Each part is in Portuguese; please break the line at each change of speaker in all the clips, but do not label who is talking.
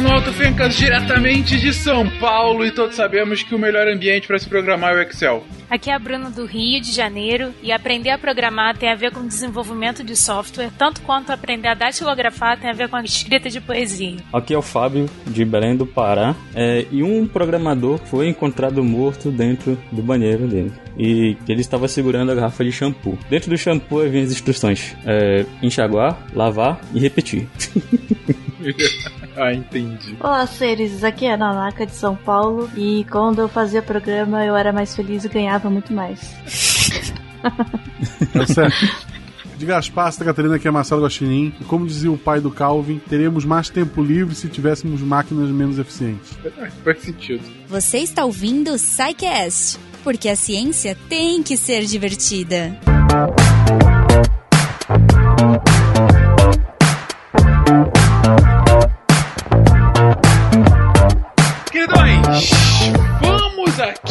Fernando Alto Fencas, diretamente de São Paulo, e todos sabemos que o melhor ambiente para se programar é o Excel.
Aqui é a Bruna do Rio de Janeiro e aprender a programar tem a ver com desenvolvimento de software, tanto quanto aprender a datilografar tem a ver com a escrita de poesia.
Aqui é o Fábio de Belém do Pará é, e um programador foi encontrado morto dentro do banheiro dele e ele estava segurando a garrafa de shampoo. Dentro do shampoo havia as instruções: é, enxaguar, lavar e repetir.
ah, entendi.
Olá, seres. Aqui é a Nanaka de São Paulo e quando eu fazia programa eu era mais feliz e ganhava muito mais.
tá certo. De Gaspar, Santa Catarina, que é Marcelo Guaxinim. E como dizia o pai do Calvin, teremos mais tempo livre se tivéssemos máquinas menos eficientes.
Faz sentido.
Você está ouvindo o Psycast, porque a ciência tem que ser divertida.
Queridões,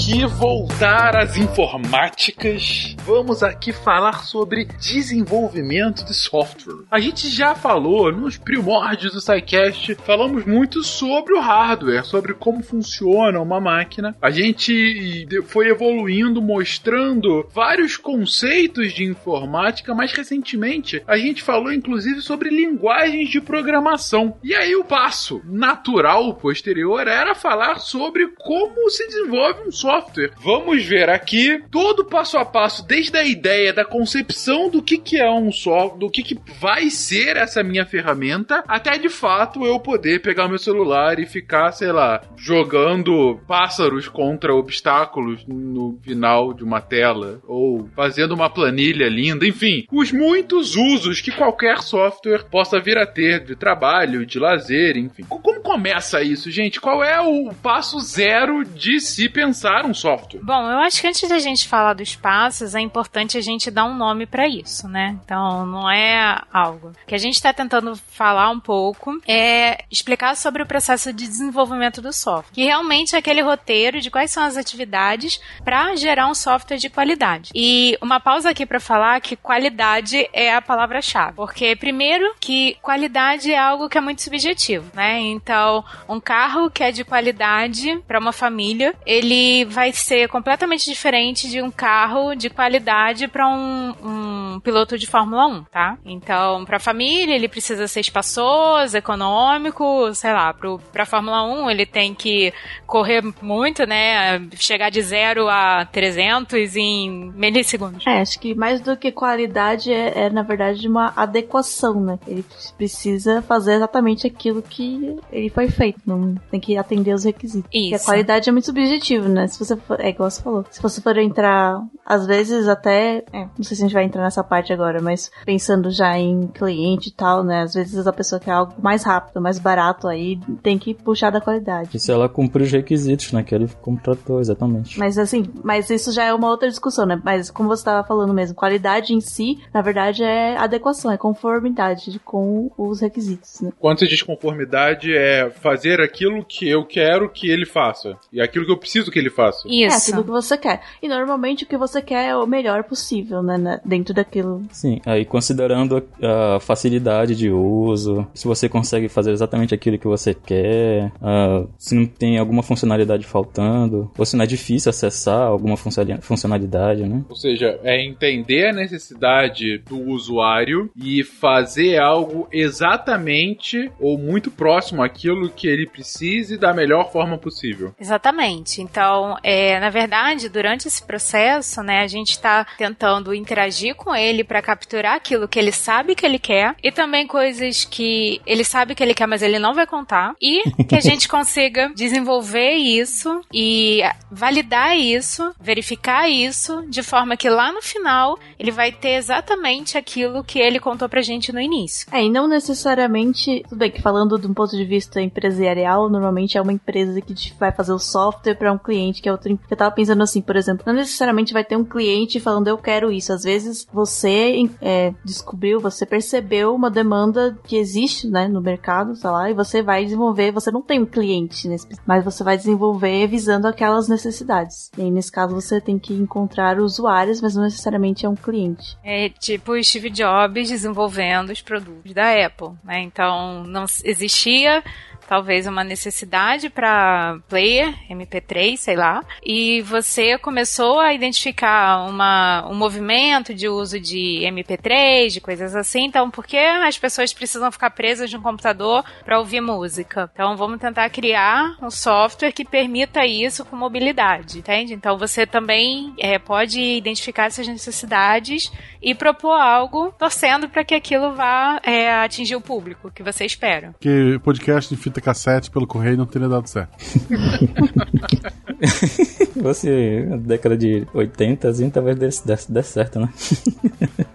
aqui voltar às informáticas. Vamos aqui falar sobre desenvolvimento de software. A gente já falou nos primórdios do SciCast, falamos muito sobre o hardware, sobre como funciona uma máquina. A gente foi evoluindo, mostrando vários conceitos de informática, mas recentemente a gente falou inclusive sobre linguagens de programação. E aí o passo natural posterior era falar sobre como se desenvolve um software. Vamos ver aqui todo passo a passo, desde a ideia da concepção do que, que é um software, do que, que vai ser essa minha ferramenta, até de fato eu poder pegar meu celular e ficar, sei lá, jogando pássaros contra obstáculos no final de uma tela, ou fazendo uma planilha linda, enfim, os muitos usos que qualquer software possa vir a ter de trabalho, de lazer, enfim. Como começa isso, gente? Qual é o passo zero de se pensar um software?
Bom, eu acho que antes da gente falar dos passos, é importante a gente dar um nome para isso, né? Então, não é algo. O que a gente está tentando falar um pouco é explicar sobre o processo de desenvolvimento do software, que realmente é aquele roteiro de quais são as atividades para gerar um software de qualidade. E uma pausa aqui para falar que qualidade é a palavra-chave, porque primeiro que qualidade é algo que é muito subjetivo, né? Então, um carro que é de qualidade para uma família, ele vai ser completamente diferente de um carro de qualidade para um, um, piloto de Fórmula 1, tá? Então, para a família, ele precisa ser espaçoso, econômico, sei lá, para a Fórmula 1, ele tem que correr muito, né? Chegar de 0 a 300 em milissegundos.
É, acho que mais do que qualidade é, é na verdade, uma adequação, né? Ele precisa fazer exatamente aquilo que ele foi feito, não tem que atender os requisitos.
Isso.
Porque a qualidade é muito subjetiva, né? Se você for, é igual você falou, se você for entrar, às vezes até, é, não sei se a gente vai entrar nessa parte agora, mas pensando já em cliente e tal, né? Às vezes a pessoa quer algo mais rápido, mais barato, aí tem que puxar da qualidade.
E se ela cumprir os requisitos, né? Que ele contratou, exatamente.
Mas assim, mas isso já é uma outra discussão, né? Mas como você estava falando mesmo, qualidade em si, na verdade, é adequação, é conformidade com os requisitos, né?
Quando você diz conformidade, é fazer aquilo que eu quero que ele faça. E aquilo que eu preciso que ele faça.
É aquilo que você quer. E normalmente o que você quer é o melhor possível, né? Dentro daquilo.
Sim, aí considerando a facilidade de uso, se você consegue fazer exatamente aquilo que você quer, uh, se não tem alguma funcionalidade faltando, ou se não é difícil acessar alguma funcionalidade, né?
Ou seja, é entender a necessidade do usuário e fazer algo exatamente ou muito próximo àquilo que ele precise da melhor forma possível.
Exatamente. Então, é, na verdade, durante esse processo, né, a gente está tentando interagir com ele para capturar aquilo que ele sabe que ele quer e também coisas que ele sabe que ele quer, mas ele não vai contar e que a gente consiga desenvolver isso e validar isso, verificar isso de forma que lá no final ele vai ter exatamente aquilo que ele contou pra gente no início.
É, e não necessariamente, tudo bem que falando de um ponto de vista empresarial, normalmente é uma empresa que vai fazer o software para um cliente que é outro. Eu tava pensando assim, por exemplo, não necessariamente vai ter um cliente falando eu quero isso. Às vezes você é, descobriu, você percebeu uma demanda que existe, né, no mercado, sei lá, e você vai desenvolver. Você não tem um cliente, nesse, mas você vai desenvolver visando aquelas necessidades. E aí, nesse caso, você tem que encontrar usuários, mas não necessariamente é um cliente.
É tipo Steve Jobs desenvolvendo os produtos da Apple, né? Então não existia talvez uma necessidade para player, MP3, sei lá, e você começou a identificar uma, um movimento de uso de MP3, de coisas assim, então por que as pessoas precisam ficar presas no computador para ouvir música? Então vamos tentar criar um software que permita isso com mobilidade, entende? Então você também é, pode identificar essas necessidades e propor algo torcendo para que aquilo vá é, atingir o público que você espera.
Que podcast de fita cassete pelo correio não teria dado certo.
Você, na década de 80, assim, talvez desse, desse, desse certo, né?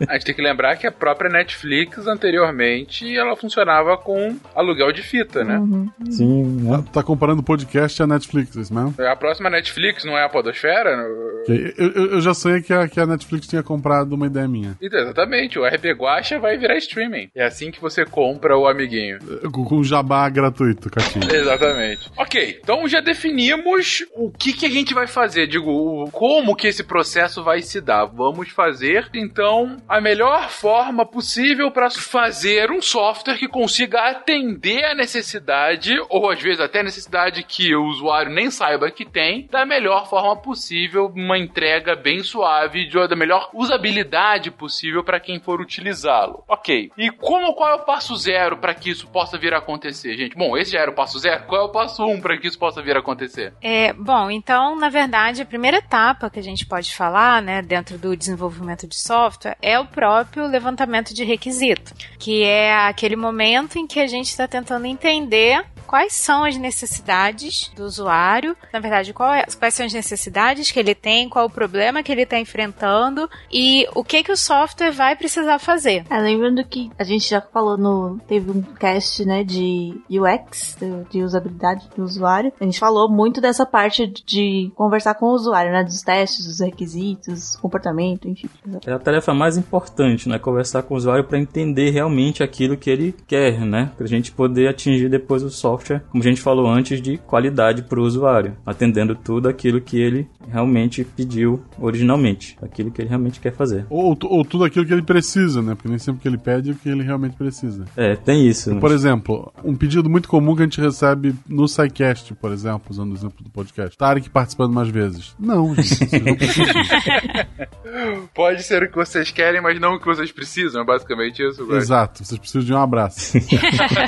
A gente tem que lembrar que a própria Netflix, anteriormente, ela funcionava com aluguel de fita, né?
Uhum.
Sim, né?
Tá, tá comparando o podcast à Netflix, é isso mesmo?
A próxima Netflix não é a Podosfera?
Eu, eu- eu já sonhei que a, que a Netflix tinha comprado uma ideia minha.
Então, Exatamente, o RP Guacha vai virar streaming. É assim que você compra o amiguinho.
Com, com jabá gratuito, Catinho.
Exatamente. Ok, então já definimos o que, que a gente vai fazer, digo, como que esse processo vai se dar. Vamos fazer, então, a melhor forma possível para fazer um software que consiga atender a necessidade, ou às vezes até a necessidade que o usuário nem saiba que tem, da melhor forma possível, uma entrega bem suave, de, da melhor usabilidade possível para quem for utilizá-lo. Ok, e como qual é o passo zero para que isso possa vir a acontecer, gente? Bom, esse já era o passo zero, qual é o passo um para que isso possa vir a acontecer?
É, bom, então, na verdade, a primeira etapa que a gente pode falar, né, dentro do desenvolvimento de software, é o próprio levantamento de requisito, que é aquele momento em que a gente está tentando entender quais são as necessidades do usuário, na verdade, qual é- quais são as necessidades que ele tem, qual o problema que ele está enfrentando e o que que o software vai precisar fazer.
É, lembrando que a gente já falou no. Teve um cast, né, de UX, de- de usabilidade do usuário. A gente falou muito dessa parte de- de conversar com o usuário, né? Dos testes, dos requisitos, comportamento, enfim.
É a tarefa mais importante, né? Conversar com o usuário para entender realmente aquilo que ele quer, né? Pra gente poder atingir depois o software, como a gente falou antes, de qualidade para o usuário, atendendo tudo aquilo que ele realmente pediu originalmente, aquilo que ele realmente quer fazer.
Ou, ou tudo aquilo que ele precisa, né? Porque nem sempre o que ele pede é o que ele realmente precisa.
É, tem isso. né?
Por exemplo, um pedido muito comum que a gente recebe no SciCast, por exemplo, usando o exemplo do podcast. Tarek participando mais vezes. Não, gente. não.
Pode ser o que vocês querem, mas não o que vocês precisam, é basicamente isso. Guaxa.
Exato, vocês precisam de um abraço.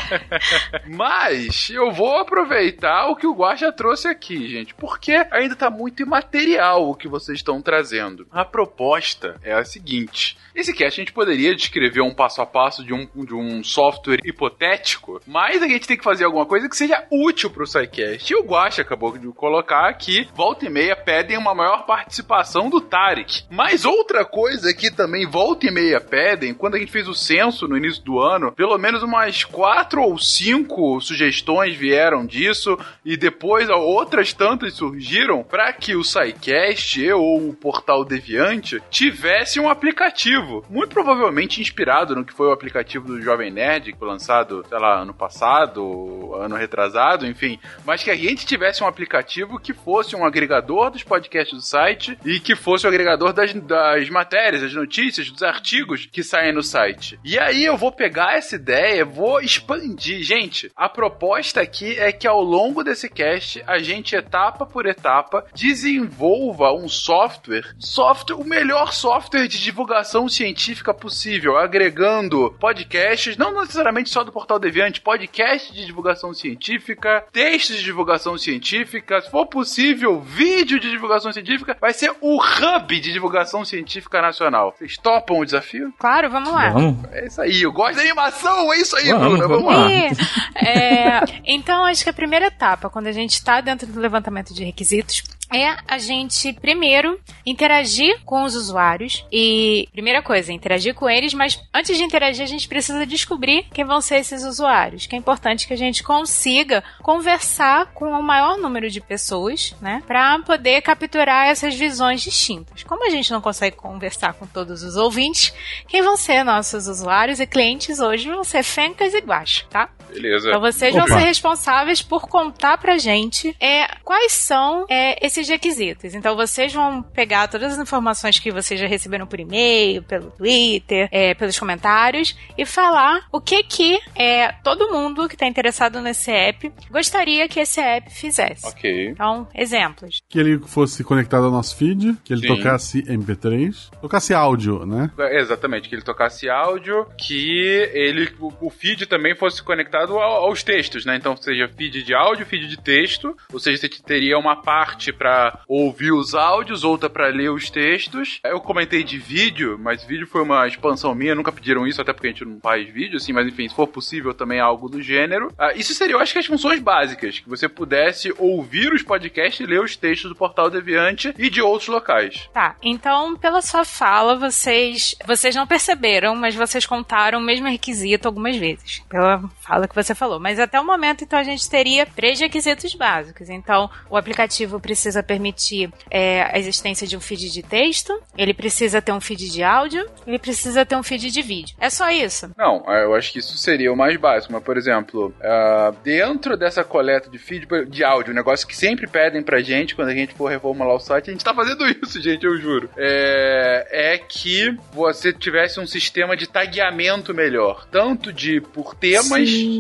Mas eu vou aproveitar o que o Guaxa trouxe aqui, gente, porque ainda tá muito imaterial o que vocês estão trazendo. A proposta é a seguinte: esse cast a gente poderia descrever um passo a passo de um, de um software hipotético, mas a gente tem que fazer alguma coisa que seja útil pro SciCast. E o Guaxa acabou de colocar aqui, volta e meia pedem uma maior participação do Tarek. Mas outra coisa que também volta e meia pedem, quando a gente fez o censo no início do ano, pelo menos umas quatro ou cinco sugestões vieram disso, e depois outras tantas surgiram para que o SciCast ou o Portal Deviante tivesse um aplicativo, muito provavelmente inspirado no que foi o aplicativo do Jovem Nerd, que foi lançado, sei lá, ano passado, ano retrasado, enfim, mas que a gente tivesse um aplicativo que fosse um agregador dos podcasts do site e que fosse o agregador das, das matérias, das notícias, dos artigos que saem no site. E aí eu vou pegar essa ideia, vou expandir. Gente, a proposta aqui é que ao longo desse cast a gente, etapa por etapa, desenvolva um software, software, o melhor software de divulgação científica possível, agregando podcasts, não necessariamente só do Portal Deviante, podcasts de divulgação científica, textos de divulgação científica, se for possível, vídeo de divulgação científica, vai ser o hub de divulgação científica nacional. Vocês topam o desafio?
Claro, vamos lá.
Vamos?
É isso aí, eu gosto da animação, é isso aí,
Vamos,
Bruna, vamos
vamos
lá.
lá.
É, então, acho que a primeira etapa, quando a gente está dentro do levantamento de requisitos, é a gente primeiro interagir com os usuários e primeira coisa, interagir com eles, mas antes de interagir a gente precisa descobrir quem vão ser esses usuários, que é importante que a gente consiga conversar com o maior número de pessoas, né, para poder capturar essas visões distintas. Como a gente não consegue conversar com todos os ouvintes, quem vão ser nossos usuários e clientes hoje vão ser Fencas e Guacho, tá?
Beleza.
Então vocês vão
Opa.
ser responsáveis por contar pra gente é, quais são é, esses requisitos. Então vocês vão pegar todas as informações que vocês já receberam por e-mail, pelo Twitter, é, pelos comentários e falar o que que é, todo mundo que está interessado nesse app gostaria que esse app fizesse.
Ok.
Então, exemplos.
Que ele fosse conectado ao nosso feed, que ele
Sim.
tocasse MP3, tocasse áudio, né?
É, Exatamente, que ele tocasse áudio, que ele o, o feed também fosse conectado ao- aos textos, né? Então, seja feed de áudio, feed de texto, ou seja, você teria uma parte pra ouvir os áudios, outra pra ler os textos. Eu comentei de vídeo, mas vídeo foi uma expansão minha, nunca pediram isso, até porque a gente não faz vídeo, assim, mas enfim, se for possível também algo do gênero. Ah, isso seria, eu acho que as funções básicas, que você pudesse ouvir os podcasts e ler os textos do Portal Deviante e de outros locais.
Tá, então pela sua fala, vocês vocês não perceberam, mas vocês contaram o mesmo requisito algumas vezes. Pela fala que você falou. Mas até o momento, então, a gente teria três requisitos básicos. Então, o aplicativo precisa permitir é, a existência de um feed de texto, ele precisa ter um feed de áudio, ele precisa ter um feed de vídeo. É só isso.
Não, eu acho que isso seria o mais básico. Mas, por exemplo, ah, dentro dessa coleta de feed de áudio, um negócio que sempre pedem pra gente quando a gente for reformular o site, a gente tá fazendo isso, gente, eu juro. É, é que você tivesse um sistema de tagueamento melhor. Tanto de por temas,
Sim.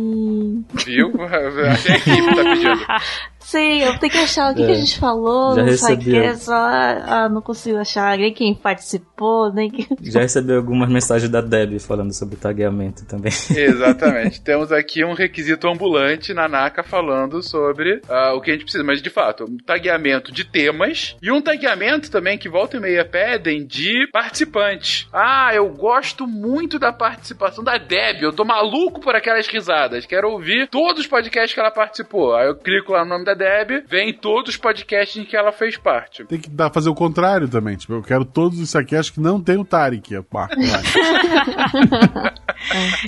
Viu? A equipe tá pedindo.
Sim, eu tenho que achar o que,
É.
que a gente falou
Já
no
recebi.
SciCast. Ah, ah, não consigo achar nem quem participou, nem quem...
Já recebi algumas mensagens da Deb falando sobre tagueamento também.
Exatamente. Temos aqui um requisito ambulante na NACA falando sobre ah, o que a gente precisa. Mas, de fato, um tagueamento de temas e um tagueamento também que volta e meia pedem de participantes. Ah, eu gosto muito da participação da Deb. Eu tô maluco por aquelas risadas. Quero ouvir todos os podcasts que ela participou. Aí eu clico lá no nome da Deb, vem todos os podcasts em que ela fez parte.
Tem que dar, fazer o contrário também. Tipo, eu quero todos os saqueados que não tem o Tarek. marca lá.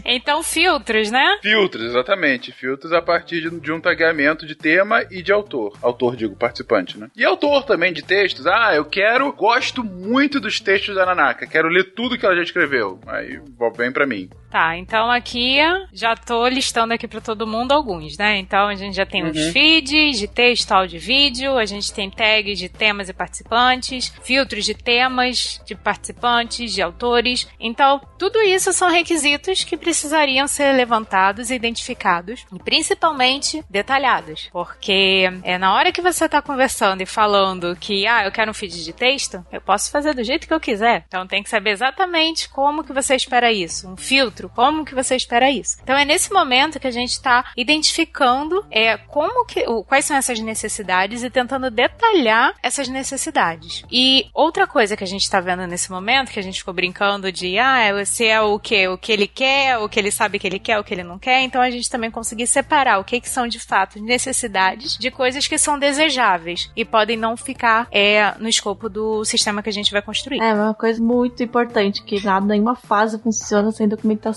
Então, filtros, né?
Filtros, exatamente. Filtros a partir de, de um tagueamento de tema e de autor. Autor, digo, participante, né? E autor também de textos. Ah, eu quero, gosto muito dos textos da Nanaka. Quero ler tudo que ela já escreveu. Aí, vem pra mim.
Tá, então aqui já tô listando aqui pra todo mundo alguns, né? Então a gente já tem os
Uhum.
feeds de texto, áudio vídeo, a gente tem tags de temas e participantes, filtros de temas, de participantes, de autores. Então, tudo isso são requisitos que precisariam ser levantados e identificados, e principalmente detalhados, porque é na hora que você tá conversando e falando que, ah, eu quero um feed de texto, eu posso fazer do jeito que eu quiser. Então tem que saber exatamente como que você espera isso, um filtro, como que você espera isso. Então é nesse momento que a gente está identificando é como que, quais são essas necessidades e tentando detalhar essas necessidades. E outra coisa que a gente está vendo nesse momento, que a gente ficou brincando de, ah, se é o que, o que ele quer, o que ele sabe que ele quer, o que ele não quer, então a gente também conseguir separar o que, que são de fato necessidades de coisas que são desejáveis e podem não ficar é, no escopo do sistema que a gente vai construir.
É uma coisa muito importante, que nada, nenhuma fase funciona sem documentação.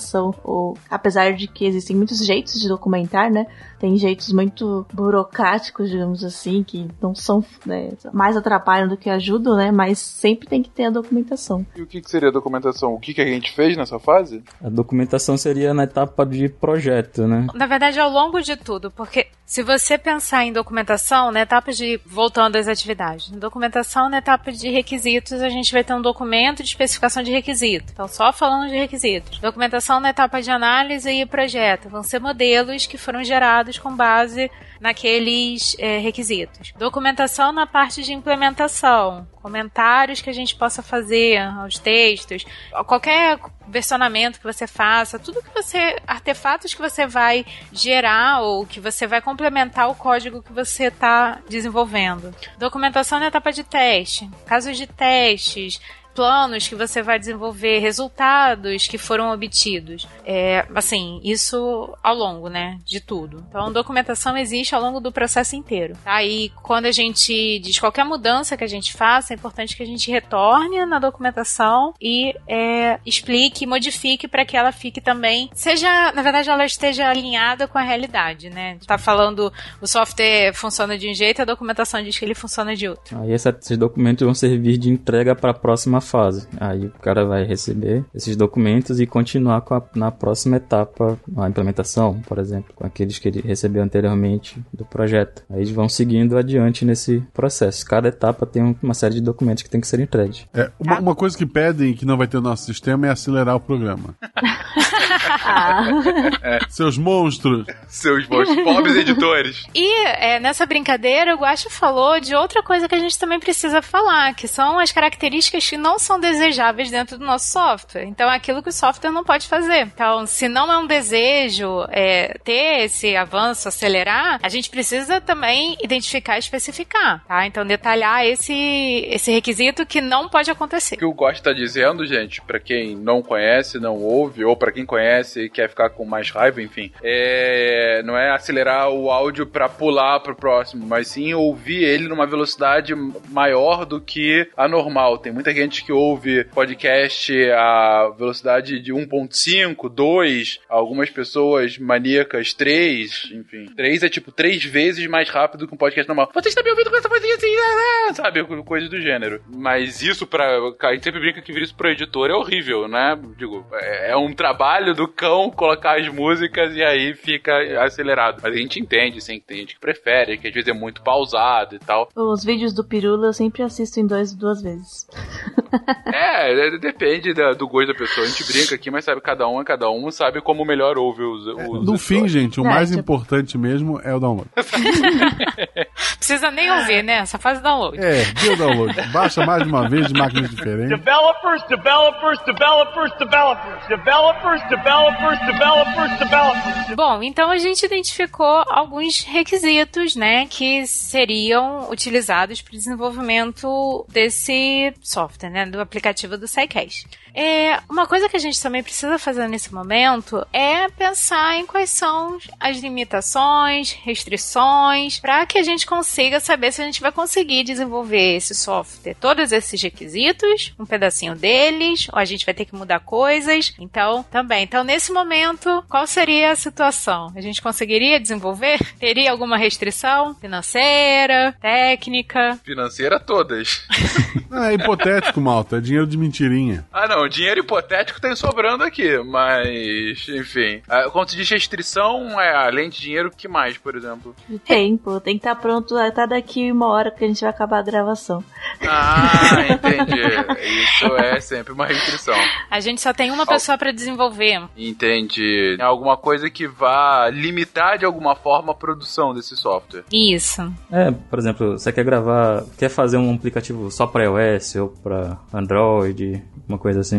Ou, apesar de que existem muitos jeitos de documentar, né? Tem jeitos muito burocráticos, digamos assim, que não são né, mais atrapalham do que ajudam, né? Mas sempre tem que ter a documentação.
E o que, que seria a documentação? O que, que a gente fez nessa fase?
A documentação seria na etapa de projeto, né?
Na verdade, ao longo de tudo, porque se você pensar em documentação, na etapa de. voltando às atividades, documentação na etapa de requisitos, a gente vai ter um documento de especificação de requisito. Então, só falando de requisitos. Documentação na etapa de análise e projeto. Vão ser modelos que foram gerados com base naqueles eh, requisitos. Documentação na parte de implementação. Comentários que a gente possa fazer aos textos. Qualquer versionamento que você faça, tudo que você. artefatos que você vai gerar ou que você vai complementar o código que você está desenvolvendo. Documentação na etapa de teste, casos de testes, planos que você vai desenvolver, resultados que foram obtidos. É, assim, isso ao longo, né, de tudo. Então, documentação existe ao longo do processo inteiro. Tá? E quando a gente diz qualquer mudança que a gente faça, é importante que a gente retorne na documentação e é, explique, modifique para que ela fique também, seja, na verdade, ela esteja alinhada com a realidade, né? Tá falando o software funciona de um jeito, a documentação diz que ele funciona de outro.
Aí esses documentos vão servir de entrega para a próxima fase. Aí o cara vai receber esses documentos e continuar com a, na próxima etapa, a implementação, por exemplo, com aqueles que ele recebeu anteriormente do projeto. Aí eles vão seguindo adiante nesse processo. Cada etapa tem uma série de documentos que tem que ser entregues.
É, uma, uma coisa que pedem que não vai ter no nosso sistema é acelerar o programa. Seus monstros.
Seus bons pobres editores.
E é, nessa brincadeira, o Guacho falou de outra coisa que a gente também precisa falar, que são as características que não são desejáveis dentro do nosso software. Então, é aquilo que o software não pode fazer. Então, se não é um desejo é, ter esse avanço, acelerar, a gente precisa também identificar e especificar, tá? Então, detalhar esse, esse requisito que não pode acontecer.
O que o Gosto tá dizendo, gente, pra quem não conhece, não ouve, ou pra quem conhece e quer ficar com mais raiva, enfim, é... não é acelerar o áudio pra pular pro próximo, mas sim ouvir ele numa velocidade maior do que a normal. Tem muita gente que ouve podcast a velocidade de 1.5, 2, algumas pessoas maníacas 3, enfim. 3 é tipo 3 vezes mais rápido que um podcast normal. Você está me ouvindo com essa vozinha assim, ah, ah", sabe? Coisa do gênero. Mas isso pra. A gente sempre brinca que vir isso pro editor é horrível, né? Digo, é é um trabalho do colocar as músicas e aí fica acelerado. Mas a gente entende, sim, que tem gente que prefere, que às vezes é muito pausado e tal.
Os vídeos do Pirula eu sempre assisto em dois, duas vezes.
É, é, depende da- do gosto da pessoa. A gente brinca aqui, mas sabe, cada um é cada um, sabe como melhor ouve os. os
No fim, gente, o
É,
mais
tipo-
importante mesmo é o download.
Precisa nem ouvir, né? Só faz o download.
É, dê o download. Baixa mais de uma vez de máquinas diferentes.
Developers, developers, developers, developers, developers, developers, developers, developers.
Bom, então a gente identificou alguns requisitos, né, que seriam utilizados para o desenvolvimento desse software, né, do aplicativo do SciCast. É, uma coisa que a gente também precisa fazer nesse momento é pensar em quais são as limitações, restrições, para que a gente consiga saber se a gente vai conseguir desenvolver esse software, todos esses requisitos, um pedacinho deles, ou a gente vai ter que mudar coisas. Então, também. Então, nesse momento, qual seria a situação? A gente conseguiria desenvolver? Teria alguma restrição financeira, técnica?
Financeira todas.
É hipotético, malta. É dinheiro de mentirinha.
Ah, não, dinheiro hipotético tem sobrando aqui, mas, enfim. Ah, Quando se diz restrição, é além de dinheiro, o que mais, por exemplo?
Tempo, tem que estar pronto até daqui uma hora que a gente vai acabar a gravação.
Ah, entendi. Isso é sempre uma restrição.
A gente só tem uma pessoa para desenvolver.
Entendi. Alguma coisa que vá limitar de alguma forma a produção desse software.
Isso.
É, por exemplo, você quer gravar, quer fazer um aplicativo só para iOS ou para Android, uma coisa assim.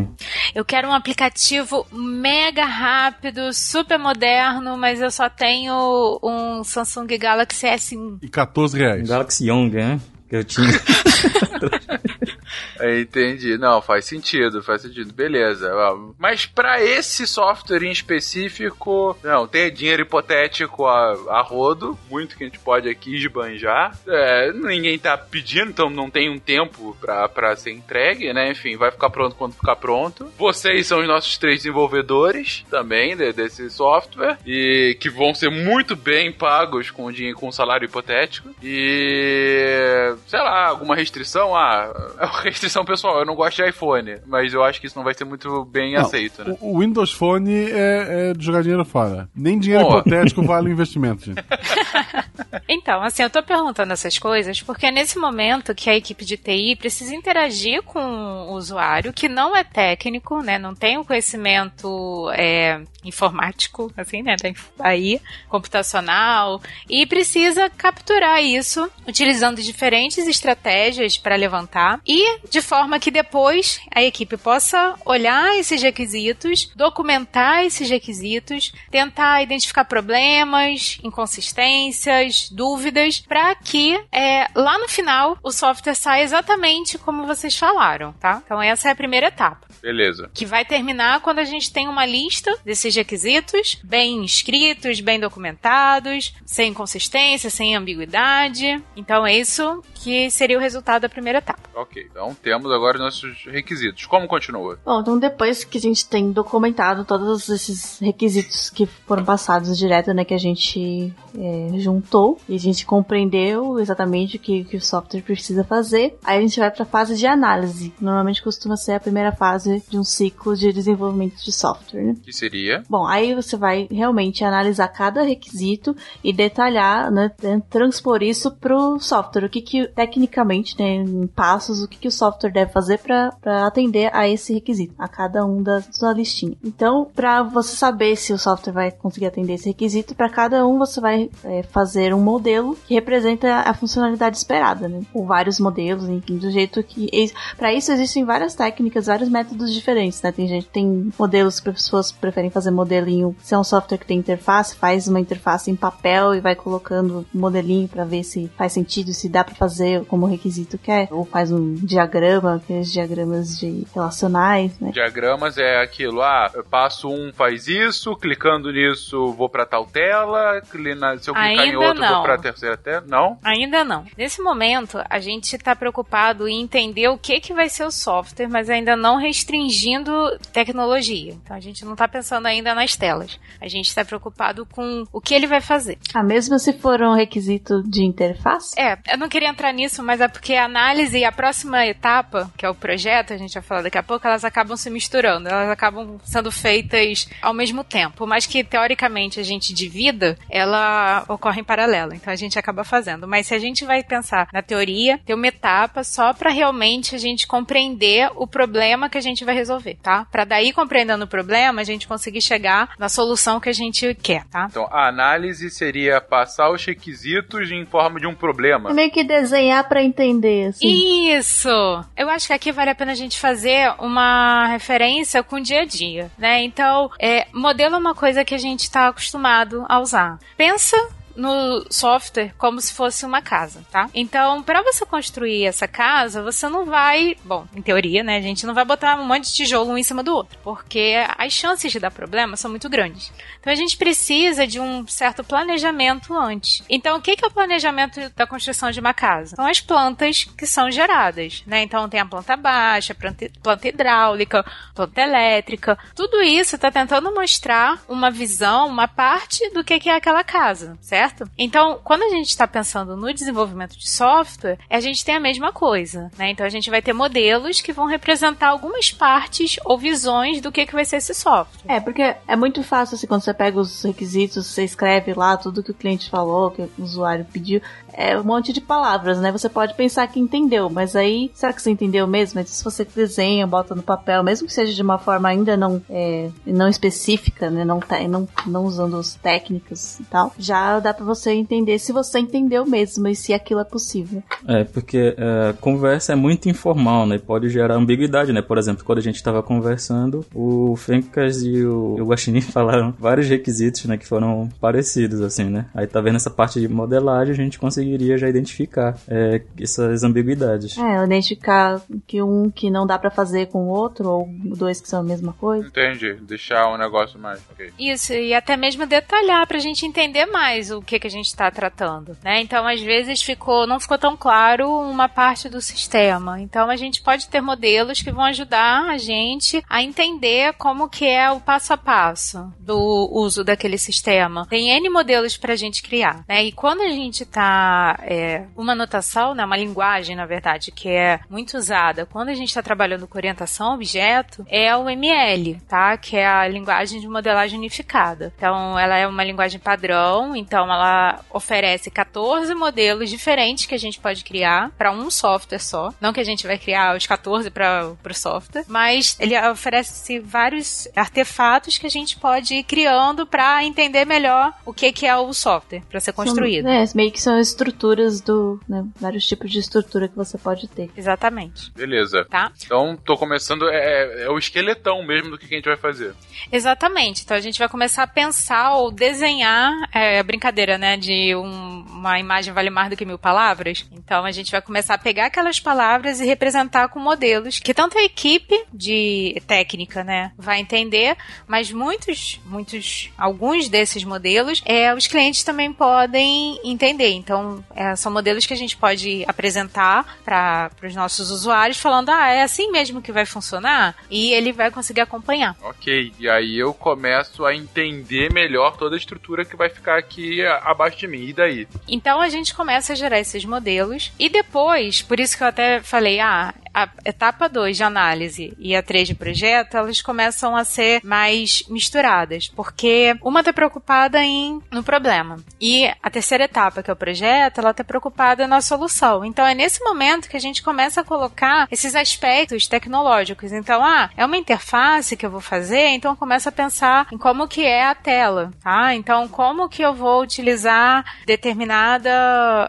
Eu quero um aplicativo mega rápido, super moderno, mas eu só tenho um Samsung Galaxy S1.
E 14
Um
reais.
Galaxy Young, né? Que eu tinha.
É, Entendi. Não, faz sentido, faz sentido. Beleza. Mas pra esse software em específico, não, tem dinheiro hipotético a, a rodo, muito que a gente pode aqui esbanjar. É, ninguém tá pedindo, então não tem um tempo pra, ser entregue, né? Enfim, vai ficar pronto quando ficar pronto. Vocês são os nossos três desenvolvedores também de- desse software e que vão ser muito bem pagos com com salário hipotético. E sei lá, alguma restrição? Ah, é restrição pessoal. Eu não gosto de iPhone, mas eu acho que isso não vai ser muito bem
Não,
aceito, né?
o, Windows Phone é, é de jogar dinheiro fora. Nem dinheiro
Pô.
hipotético vale o investimento, gente.
Então, assim, eu tô perguntando essas coisas porque é nesse momento que a equipe de TI precisa interagir com o usuário que não é técnico, né? Não tem o conhecimento é, informático, assim, né? Aí, computacional, e precisa capturar isso utilizando diferentes estratégias para levantar e de forma que depois a equipe possa olhar esses requisitos, documentar esses requisitos, tentar identificar problemas, inconsistências, dúvidas, para que é, lá no final o software saia exatamente como vocês falaram, tá? Então essa é a primeira etapa
Beleza.
que vai terminar quando a gente tem uma lista desses requisitos bem escritos, bem documentados, sem inconsistência, sem ambiguidade. Então é isso que seria o resultado da primeira etapa.
Ok, então temos agora os nossos requisitos. Como continua?
Bom, então depois que a gente tem documentado todos esses requisitos que foram passados direto, né, que a gente é, juntou e a gente compreendeu exatamente o que, que o software precisa fazer, aí a gente vai para a fase de análise. Normalmente costuma ser a primeira fase de um ciclo de desenvolvimento de software, né?
Que seria?
Bom, aí você vai realmente analisar cada requisito e detalhar, né, transpor isso pro software. O que que, tecnicamente, né, em passos, o que que o software deve fazer para atender a esse requisito, a cada um da sua listinha. Então, para você saber se o software vai conseguir atender esse requisito, para cada um você vai é, fazer um modelo que representa a funcionalidade esperada, né? Ou vários modelos, enfim, do jeito que. Para isso existem várias técnicas, vários métodos diferentes, né? Tem gente, tem modelos que as pessoas preferem fazer modelinho. Se é um software que tem interface, faz uma interface em papel e vai colocando modelinho para ver se faz sentido, se dá para fazer como requisito quer. Ou faz um diagrama, aqueles diagramas de relacionais, né?
Diagramas é aquilo, ah, eu passo um, faz isso, clicando nisso vou para tal tela, se eu clicar
Ainda
em outro
não.
vou para terceira tela. Não?
Ainda não. Nesse momento, a gente está preocupado em entender o que, que vai ser o software, mas ainda não restringindo tecnologia. Então a gente não está pensando ainda nas telas. A gente está preocupado com o que ele vai fazer.
Ah, mesmo se for um requisito de interface?
É, eu não queria entrar nisso, mas é porque a análise e a próxima etapa, que é o projeto, a gente vai falar daqui a pouco, elas acabam se misturando, elas acabam sendo feitas ao mesmo tempo. Mas que teoricamente a gente divida, ela ocorre em paralelo. Então a gente acaba fazendo. Mas se a gente vai pensar na teoria, tem uma etapa só para realmente a gente compreender o problema que a gente vai resolver, tá? Para daí compreendendo o problema, a gente conseguir chegar na solução que a gente quer, tá?
Então, a análise seria passar os requisitos em forma de um problema.
É meio que desenhar para entender, assim.
Isso! Eu acho que aqui vale a pena a gente fazer uma referência com o dia a dia, né? Então, é, modelo é uma coisa que a gente está acostumado a usar. Pensa no software como se fosse uma casa, tá? Então, para você construir essa casa, você não vai, bom, em teoria, né, a gente não vai botar um monte de tijolo um em cima do outro, porque as chances de dar problema são muito grandes. Então, a gente precisa de um certo planejamento antes. Então, o que é o planejamento da construção de uma casa? São as plantas que são geradas, né? Então, tem a planta baixa, planta, hidráulica, planta elétrica. Tudo isso está tentando mostrar uma visão, uma parte do que é aquela casa, certo? Certo? Então, quando a gente está pensando no desenvolvimento de software, a gente tem a mesma coisa, né? Então, a gente vai ter modelos que vão representar algumas partes ou visões do que, que vai ser esse software.
É, porque é muito fácil, assim, quando você pega os requisitos, você escreve lá tudo que o cliente falou, que o usuário pediu, é um monte de palavras, né? Você pode pensar que entendeu, mas aí, será que você entendeu mesmo? Mas se você desenha, bota no papel, mesmo que seja de uma forma ainda não, é, não específica, né? Não, não, não usando os técnicos e tal, já dá para você entender se você entendeu mesmo e se aquilo é possível.
É, porque a conversa é muito informal, né? Pode gerar ambiguidade, né? Por exemplo, quando a gente estava conversando, o Fencas e o, o Guaxinim falaram vários requisitos, né? Que foram parecidos, assim, né? Aí tá vendo essa parte de modelagem, a gente conseguiria já identificar é, essas ambiguidades.
É, identificar que um que não dá para fazer com o outro, ou dois que são a mesma coisa.
Entendi. Deixar um negócio mais. ok.
Isso, e até mesmo detalhar pra gente entender mais o que, que a gente está tratando, né? Então, às vezes ficou, não ficou tão claro uma parte do sistema. Então, a gente pode ter modelos que vão ajudar a gente a entender como que é o passo a passo do uso daquele sistema. Tem N modelos para a gente criar, né? E quando a gente está é, uma notação, né, uma linguagem, na verdade, que é muito usada quando a gente está trabalhando com orientação a objeto, é o ML, tá? Que é a linguagem de modelagem unificada. Então, ela é uma linguagem padrão, então ela oferece 14 modelos diferentes que a gente pode criar para um software só. Não que a gente vai criar os 14 para o software, mas ele oferece vários artefatos que a gente pode ir criando para entender melhor o que, que é o software para ser construído.
São, é, meio que são estruturas do. Né, vários tipos de estrutura que você pode ter.
Exatamente.
Beleza.
Tá?
Então, tô começando. É, é o esqueletão mesmo do que a gente vai fazer.
Exatamente. Então a gente vai começar a pensar ou desenhar. É brincadeira, né? De um, uma imagem vale mais do que mil palavras. Então a gente vai começar a pegar aquelas palavras e representar com modelos que tanto a equipe de técnica, né, vai entender, mas muitos, muitos, alguns desses modelos, é, os clientes também podem entender. Então Então, é, são modelos que a gente pode apresentar para os nossos usuários, falando, ah, é assim mesmo que vai funcionar? E ele vai conseguir acompanhar.
Ok, e aí eu começo a entender melhor toda a estrutura que vai ficar aqui abaixo de mim. E daí?
Então a gente começa a gerar esses modelos e depois, por isso que eu até falei, ah, a etapa 2 de análise e a 3 de projeto, elas começam a ser mais misturadas, porque uma está preocupada em, no problema e a terceira etapa, que é o projeto, ela está preocupada na solução. Então é nesse momento que a gente começa a colocar esses aspectos tecnológicos. Então, ah, é uma interface que eu vou fazer, então começa a pensar em como que é a tela, tá? Então, como que eu vou utilizar determinada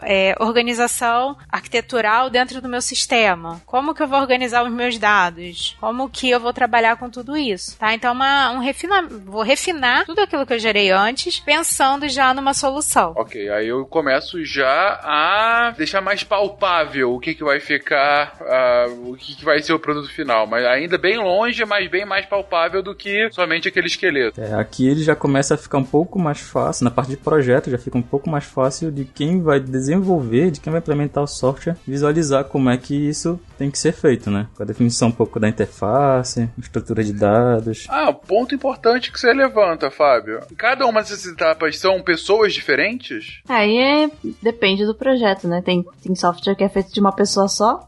é, organização arquitetural dentro do meu sistema? Como que eu vou organizar os meus dados? Como que eu vou trabalhar com tudo isso? Tá? Então, uma, um refina, vou refinar tudo aquilo que eu gerei antes, pensando já numa solução.
Ok, aí eu começo já a deixar mais palpável o que, que vai ficar, uh, o que, que vai ser o produto final. Mas ainda bem longe, mas bem mais palpável do que somente aquele esqueleto.
É, aqui ele já começa a ficar um pouco mais fácil, na parte de projeto já fica um pouco mais fácil de quem vai desenvolver, de quem vai implementar o software, visualizar como é que isso tem que ser feito, né? Com a definição um pouco da interface, estrutura de dados.
Ah, ponto importante que você levanta, Fábio. Cada uma dessas etapas são pessoas diferentes?
Aí é, depende do projeto, né? Tem, tem software que é feito de uma pessoa só,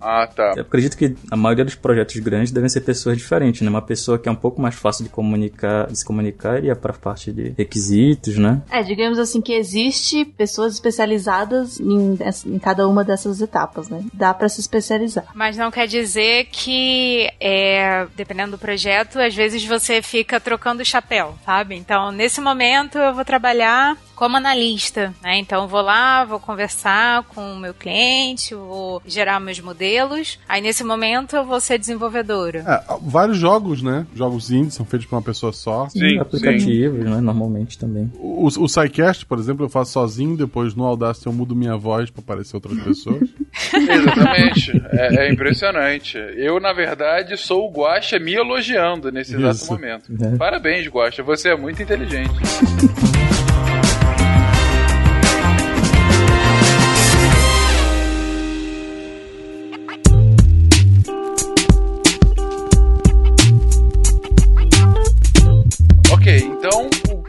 ah, tá.
Eu acredito que a maioria dos projetos grandes devem ser pessoas diferentes, né? Uma pessoa que é um pouco mais fácil de comunicar, de se comunicar iria para a parte de requisitos, né?
É, digamos assim que existe pessoas especializadas em, em cada uma dessas etapas, né? Dá para se especializar.
Mas não quer dizer que, é, dependendo do projeto, às vezes você fica trocando chapéu, sabe? Então, nesse momento eu vou trabalhar como analista, né? Então eu vou lá, vou conversar com o meu cliente, vou gerar meus modelos. Aí nesse momento eu vou ser desenvolvedora.
É, vários jogos, né? Jogos indie são feitos por uma pessoa só.
Sim, aplicativos, sim. né? Normalmente também.
O, o SciCast, por exemplo, eu faço sozinho, depois no Audacity eu mudo minha voz para aparecer outras pessoas.
Exatamente. É, é, impressionante. Eu, na verdade, sou o Guaxa me elogiando nesse Isso. exato momento. É. Parabéns, Guaxa. Você é muito inteligente.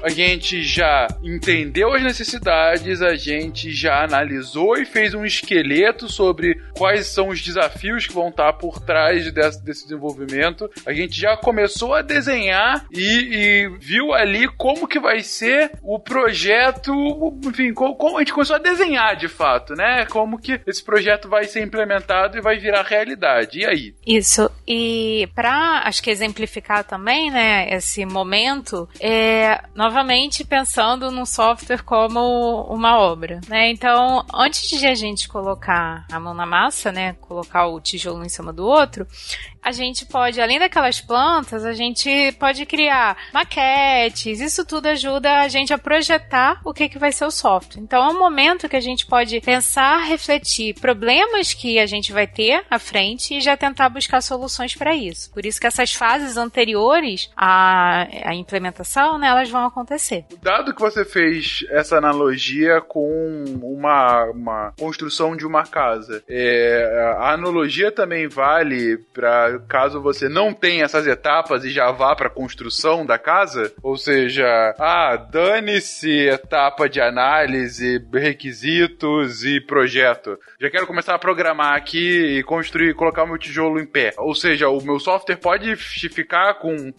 a gente já entendeu as necessidades, a gente já analisou e fez um esqueleto sobre quais são os desafios que vão estar por trás desse, desse desenvolvimento. A gente já começou a desenhar e, e, viu ali como que vai ser o projeto, enfim, como, como, a gente começou a desenhar de fato, né? Como que esse projeto vai ser implementado e vai virar realidade. E aí?
Isso. E para, acho que exemplificar também, né, esse momento, é, novamente pensando num software como uma obra, né? Então, antes de a gente colocar a mão na massa, né, colocar o tijolo em cima do outro, a gente pode, além daquelas plantas, a gente pode criar maquetes. Isso tudo ajuda a gente a projetar o que, que vai ser o software. Então é um momento que a gente pode pensar, refletir problemas que a gente vai ter à frente e já tentar buscar soluções para isso. Por isso que essas fases anteriores à, à implementação, né, elas vão acontecer.
Dado que você fez essa analogia com uma, uma construção de uma casa, é, a analogia também vale para caso você não tenha essas etapas e já vá para construção da casa, ou seja, ah, dane-se etapa de análise, requisitos e projeto. Já quero começar a programar aqui e construir, colocar meu tijolo em pé. Ou seja, o meu software pode ficar com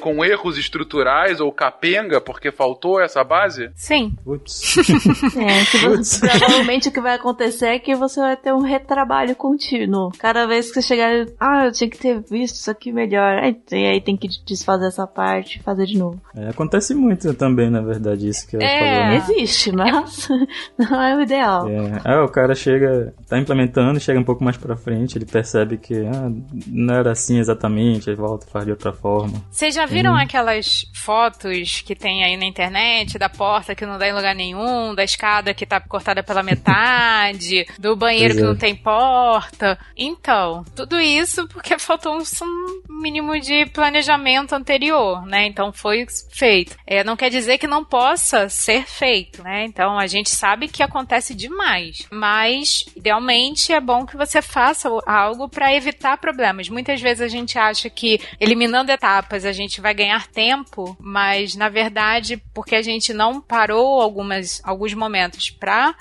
com erros estruturais ou capenga porque faltou essa base?
Sim.
Putz. é, você, provavelmente o que vai acontecer é que você vai ter um retrabalho contínuo. Cada vez que você chegar, ah, eu tinha que ter visto isso aqui melhor. E aí tem que desfazer essa parte e fazer de novo.
É, acontece muito também, na verdade, isso que eu é, falei.
Existe, mas não é o ideal.
É. Ah, o cara chega, tá implementando, chega um pouco mais pra frente, ele percebe que ah, não era assim exatamente, ele volta e faz de outra forma.
Vocês já viram aquelas fotos que tem tem aí na internet, da porta que não dá em lugar nenhum, da escada que tá cortada pela metade, do banheiro
Pois
que
é.
não tem porta. Então, tudo isso porque faltou um um mínimo de planejamento anterior, né? Então foi feito. É, não quer dizer que não possa ser feito, né? Então a gente sabe que acontece demais, mas idealmente é bom que você faça algo para evitar problemas. Muitas vezes a gente acha que eliminando etapas a gente vai ganhar tempo, mas na verdade porque a gente não parou algumas alguns momentos para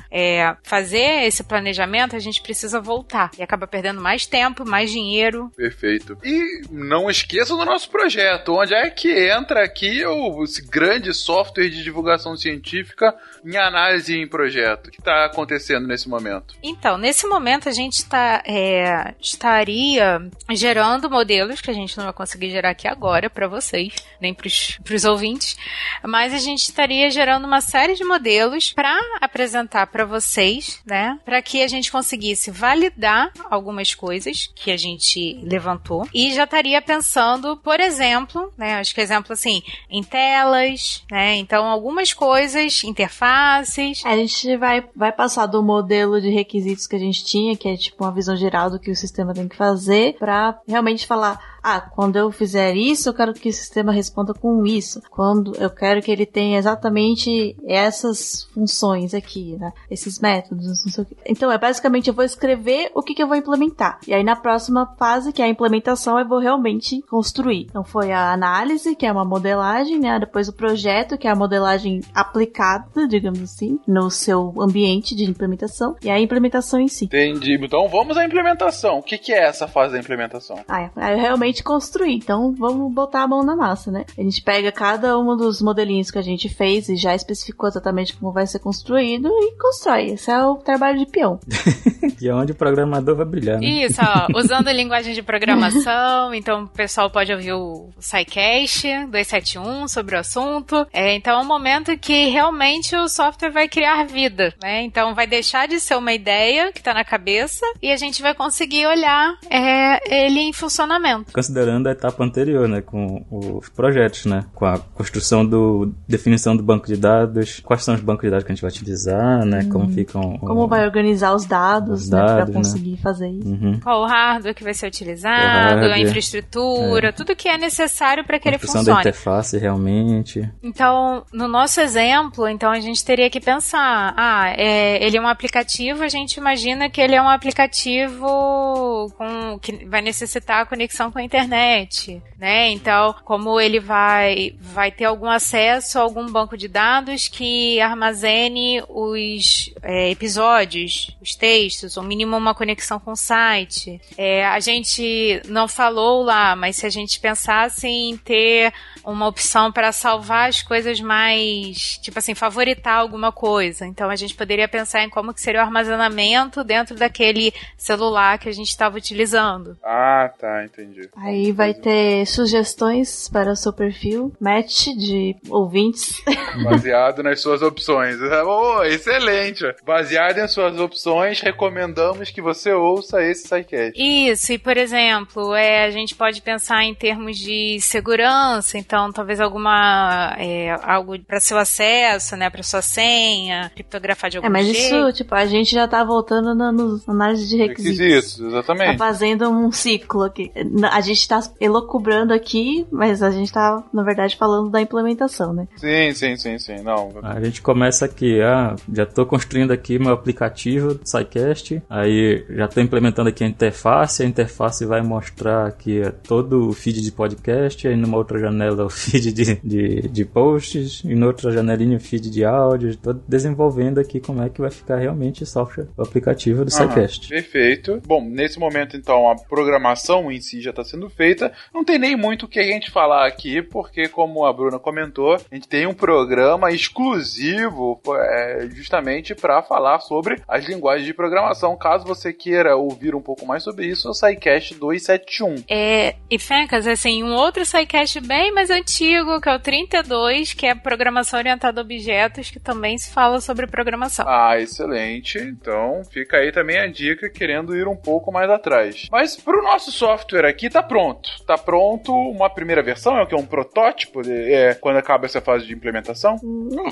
fazer esse planejamento, a gente precisa voltar e acaba perdendo mais tempo, mais dinheiro.
Perfeito. E não esqueça do nosso projeto. Onde é que entra aqui o, esse grande software de divulgação científica em análise em projeto? O que está acontecendo nesse momento?
Então, nesse momento a gente tá, é, estaria gerando modelos que a gente não vai conseguir gerar aqui agora para vocês, nem para os ouvintes, mas a gente estaria gerando uma série de modelos para apresentar para vocês, né, para que a gente conseguisse validar algumas coisas que a gente levantou. E já estaria pensando, por exemplo, né, acho que exemplo assim, em telas, né, então algumas coisas, interfaces.
A gente vai, vai passar do modelo de requisitos que a gente tinha, que é tipo uma visão geral do que o sistema tem que fazer, pra realmente falar, ah, quando eu fizer isso, eu quero que o sistema responda com isso. Quando eu quero que ele tenha exatamente essas funções aqui, né? Esses métodos, não sei o que. Então, é basicamente eu vou escrever o que, que eu vou implementar. E aí na próxima fase, que é a implementação, eu vou realmente construir. Então foi a análise, que é uma modelagem, né? Depois o projeto, que é a modelagem aplicada, digamos assim, no seu ambiente de implementação. E a implementação em si.
Entendi. Então vamos à implementação. O que, que é essa fase da implementação?
Ah, é, é realmente construir. Então vamos botar a mão na massa, né? A gente pega cada um dos modelinhos que a gente fez e já especificou exatamente como vai ser construído e constrói. Esse é o trabalho de peão.
e é onde o programador vai brilhar, né?
Isso, ó, usando linguagem de programação, então o pessoal pode ouvir o SciCast 271 sobre o assunto. É, então é um momento que realmente o software vai criar vida, né? Então vai deixar de ser uma ideia que tá na cabeça e a gente vai conseguir olhar é, ele em funcionamento
considerando a etapa anterior, né, com os projetos, né, com a construção do definição do banco de dados, quais são os bancos de dados que a gente vai utilizar, né,
Uhum.
como ficam
Como vai organizar os dados,
Os
né,
dados, né?
conseguir fazer isso.
Uhum.
qual o hardware que vai ser utilizado, a infraestrutura, tudo que é necessário para que ele
construção da
funcione.
interface realmente.
Então, no nosso exemplo, então a gente teria que pensar, ah, é, ele é um aplicativo, a gente imagina que ele é um aplicativo com, que vai necessitar conexão com a internet, né? Então, como ele vai, vai ter algum acesso a algum banco de dados que armazene os é, episódios, os textos, ou mínimo uma conexão com o site. É, a gente não falou lá, mas se a gente pensasse em ter uma opção para salvar as coisas mais, tipo assim, favoritar alguma coisa. Então a gente poderia pensar em como que seria o armazenamento dentro daquele celular que a gente estava utilizando.
Ah, tá, entendi.
Aí vai ter sugestões para o seu perfil, match de ouvintes.
Baseado nas suas opções. Oh, excelente. Baseado em suas opções, recomendamos que você ouça esse SciCast.
Isso, e por exemplo, é, a gente pode pensar em termos de segurança, então talvez alguma é, algo para seu acesso, né, para sua senha, criptografar de algum
É, mas
jeito.
isso, tipo, a gente já tá voltando na no, análise de requisitos.
Requisitos,
Tá
exatamente.
fazendo um ciclo aqui. A gente tá elocubrando aqui, mas a gente tá, na verdade, falando da implementação, né?
Sim, sim, sim, sim. Não.
A gente começa aqui, ah, já estou construindo aqui meu aplicativo do SciCast, aí já estou implementando aqui a interface, a interface vai mostrar aqui eh, todo o feed de podcast, aí numa outra janela o feed de, de, de posts, e noutra janelinha o feed de áudio, estou desenvolvendo aqui como é que vai ficar realmente o software, o aplicativo do SciCast.
perfeito. Bom, nesse momento, então, a programação em si já está sendo feita. Não tem nem muito o que a gente falar aqui, porque, como a Bruna comentou, a gente tem um programa exclusivo é, justamente para falar sobre as linguagens de programação. Caso você queira ouvir um pouco mais sobre isso, é o SciCast 271.
É, e Fencas, assim, um outro SciCast bem mais antigo, que é o 32, que é Programação Orientada a Objetos, que também se fala sobre programação.
Ah, excelente. Então, fica aí também a dica querendo ir um pouco mais atrás. Mas pro nosso software aqui tá pronto. Tá pronto uma primeira versão, é o que? Um protótipo? De, é, quando acaba essa fase de implementação?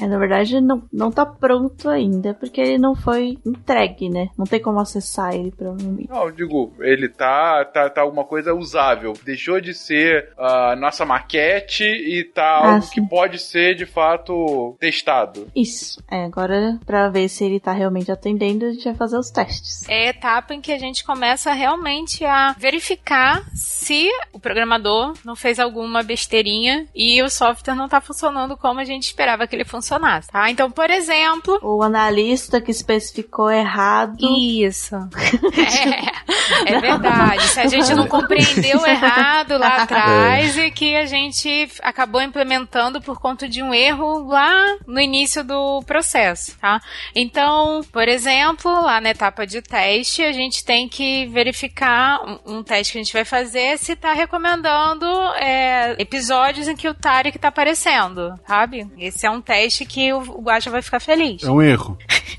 É, na verdade não, não tá pronto ainda, porque ele não foi entregue, né? Não tem como acessar ele, provavelmente.
Não, eu digo, ele tá, tá, tá alguma coisa usável. Deixou de ser a nossa maquete e tá
Ah,
algo
sim.
que pode ser de fato testado.
Isso. É, agora, pra ver se ele tá realmente atendendo, a gente vai fazer os testes.
É a etapa em que a gente começa realmente a verificar se o programador não fez alguma besteirinha e o software não tá funcionando como a gente esperava que ele funcionasse, tá? Então, por exemplo,
O analista que especificou errado.
Isso. É, é verdade. Se a gente não compreendeu errado lá atrás e que a gente acabou implementando por conta de um erro lá no início do processo, tá? Então, por exemplo, lá na etapa de teste, a gente tem que verificar um, um teste que a gente vai fazer se tá recomendando é, episódios em que o Tarek tá aparecendo, sabe? Esse é um teste que o Guacha vai ficar feliz.
É um erro.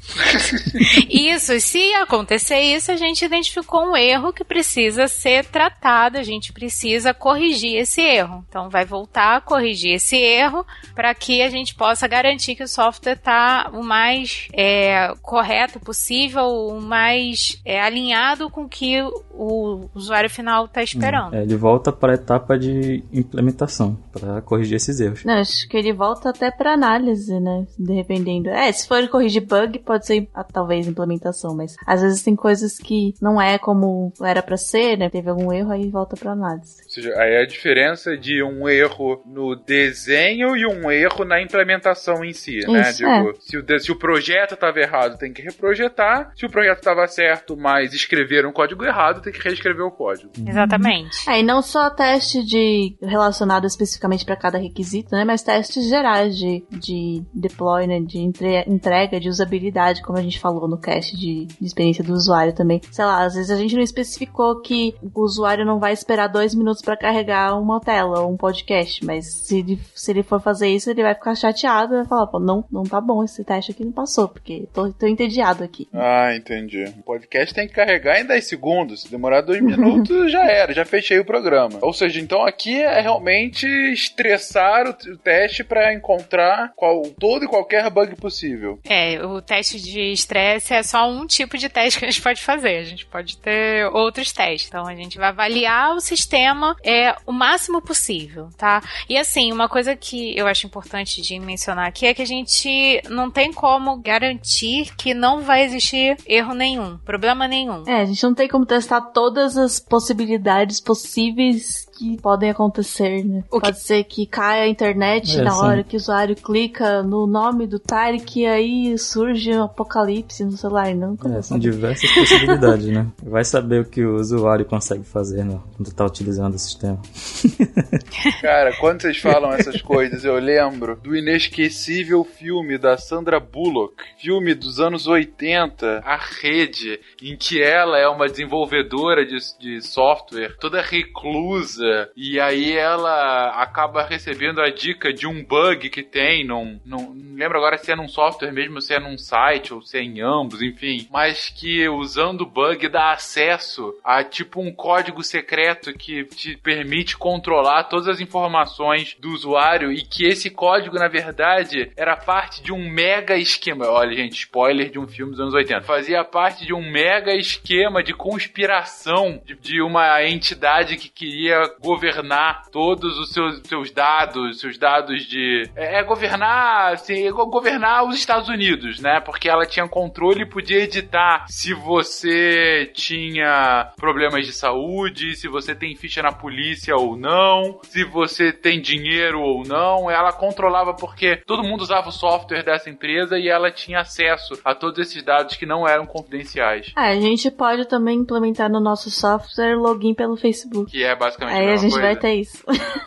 Isso, se acontecer isso, a gente identificou um erro que precisa ser tratado, a gente precisa corrigir esse erro. Então vai voltar a corrigir esse erro para que a gente possa garantir que o software está o mais é, correto possível, o mais é, alinhado com o que o usuário final está esperando.
É, ele volta para a etapa de implementação, para corrigir esses erros.
Não, acho que ele volta até pra análise, né? Dependendo. É, se for corrigir bug, pode ser ah, talvez implementação, mas às vezes tem coisas que não é como era pra ser, né? Teve algum erro, aí volta pra análise.
Ou seja, aí a diferença de um erro no desenho e um erro na implementação em si, né?
Isso, é.
se, o, se o projeto estava errado, tem que reprojetar. Se o projeto estava certo, mas escreveram um código errado, tem que reescrever o código.
Exatamente.
É, e não só teste de relacionado especificamente pra cada requisito, né? Mas testes gerais de, de deploy, né? De entre- entrega, de usabilidade, como a gente falou no cast de, de experiência do usuário também. Sei lá, às vezes a gente não especificou que o usuário não vai esperar dois minutos pra carregar uma tela ou um podcast, mas se ele, se ele for fazer isso, ele vai ficar chateado e vai falar, pô, não, não tá bom, esse teste aqui não passou, porque tô, tô entediado aqui.
Ah, entendi. O podcast tem que carregar em 10 segundos. Se demorar 2 minutos, já era, já fechei o programa. Ou seja, então aqui é realmente estressar o, o teste para encontrar qual, todo e qualquer bug possível.
É, o teste de estresse é só um tipo de teste que a gente pode fazer. A gente pode ter outros testes. Então a gente vai avaliar o sistema é o máximo possível, tá? E assim, uma coisa que eu acho importante de mencionar aqui é que a gente não tem como garantir que não vai existir erro nenhum, problema nenhum.
É, a gente não tem como testar todas as possibilidades possíveis que podem acontecer, né?
O que-
Pode ser que caia a internet
É,
na
sim.
hora que o usuário clica no nome do Tarek e aí surge um apocalipse no celular. Não,
É, são
saber?
diversas possibilidades, né? Vai saber o que o usuário consegue fazer né, quando está utilizando o sistema.
Cara, quando vocês falam essas coisas, eu lembro do inesquecível filme da Sandra Bullock, filme dos anos 80, A Rede, em que ela é uma desenvolvedora de, de software, toda reclusa, e aí ela acaba recebendo a dica de um bug que tem num, num não lembro agora se é num software mesmo, se é num site ou se é em ambos, enfim, mas que usando o bug dá acesso a tipo um código secreto que te permite controlar todas as informações do usuário e que esse código, na verdade, era parte de um mega esquema. Olha, gente, spoiler de um filme dos anos 80. Fazia parte de um mega esquema de conspiração de, de uma entidade que queria governar todos os seus, seus dados, seus dados de. É, é governar, assim, é go- governar os Estados Unidos, né? Porque ela tinha controle e podia editar se você tinha problemas de saúde, se você tem ficha na polícia ou não, se você tem dinheiro ou não. Ela controlava porque todo mundo usava o software dessa empresa e ela tinha acesso a todos esses dados que não eram confidenciais.
Ah, a gente pode também implementar no nosso software login pelo Facebook.
Que é basicamente
Aí
a
gente
coisa.
vai ter isso.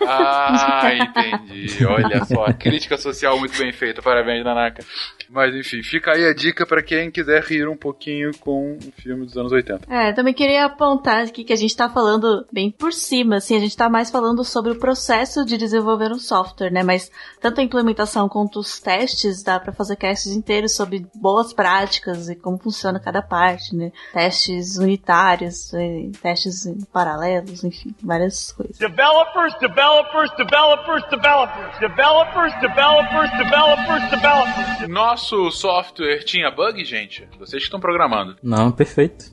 Ah, entendi. Olha só, crítica social muito bem feita. Parabéns, Nanaka. Mas enfim, fica aí a dica pra quem quiser rir um pouquinho com um filme dos anos 80.
É, eu também queria apontar aqui que a gente tá falando bem por cima, assim, a gente tá mais falando sobre o processo de desenvolver um software, né? Mas tanto a implementação quanto os testes, dá pra fazer casts inteiros sobre boas práticas e como funciona cada parte, né? Testes unitários, eh, testes paralelos, enfim, várias coisas.
Developers, developers, developers, developers. Developers, developers, developers, developers.
Nosso software tinha bug, gente? Vocês que estão programando.
Não, perfeito.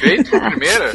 Feito? Primeira?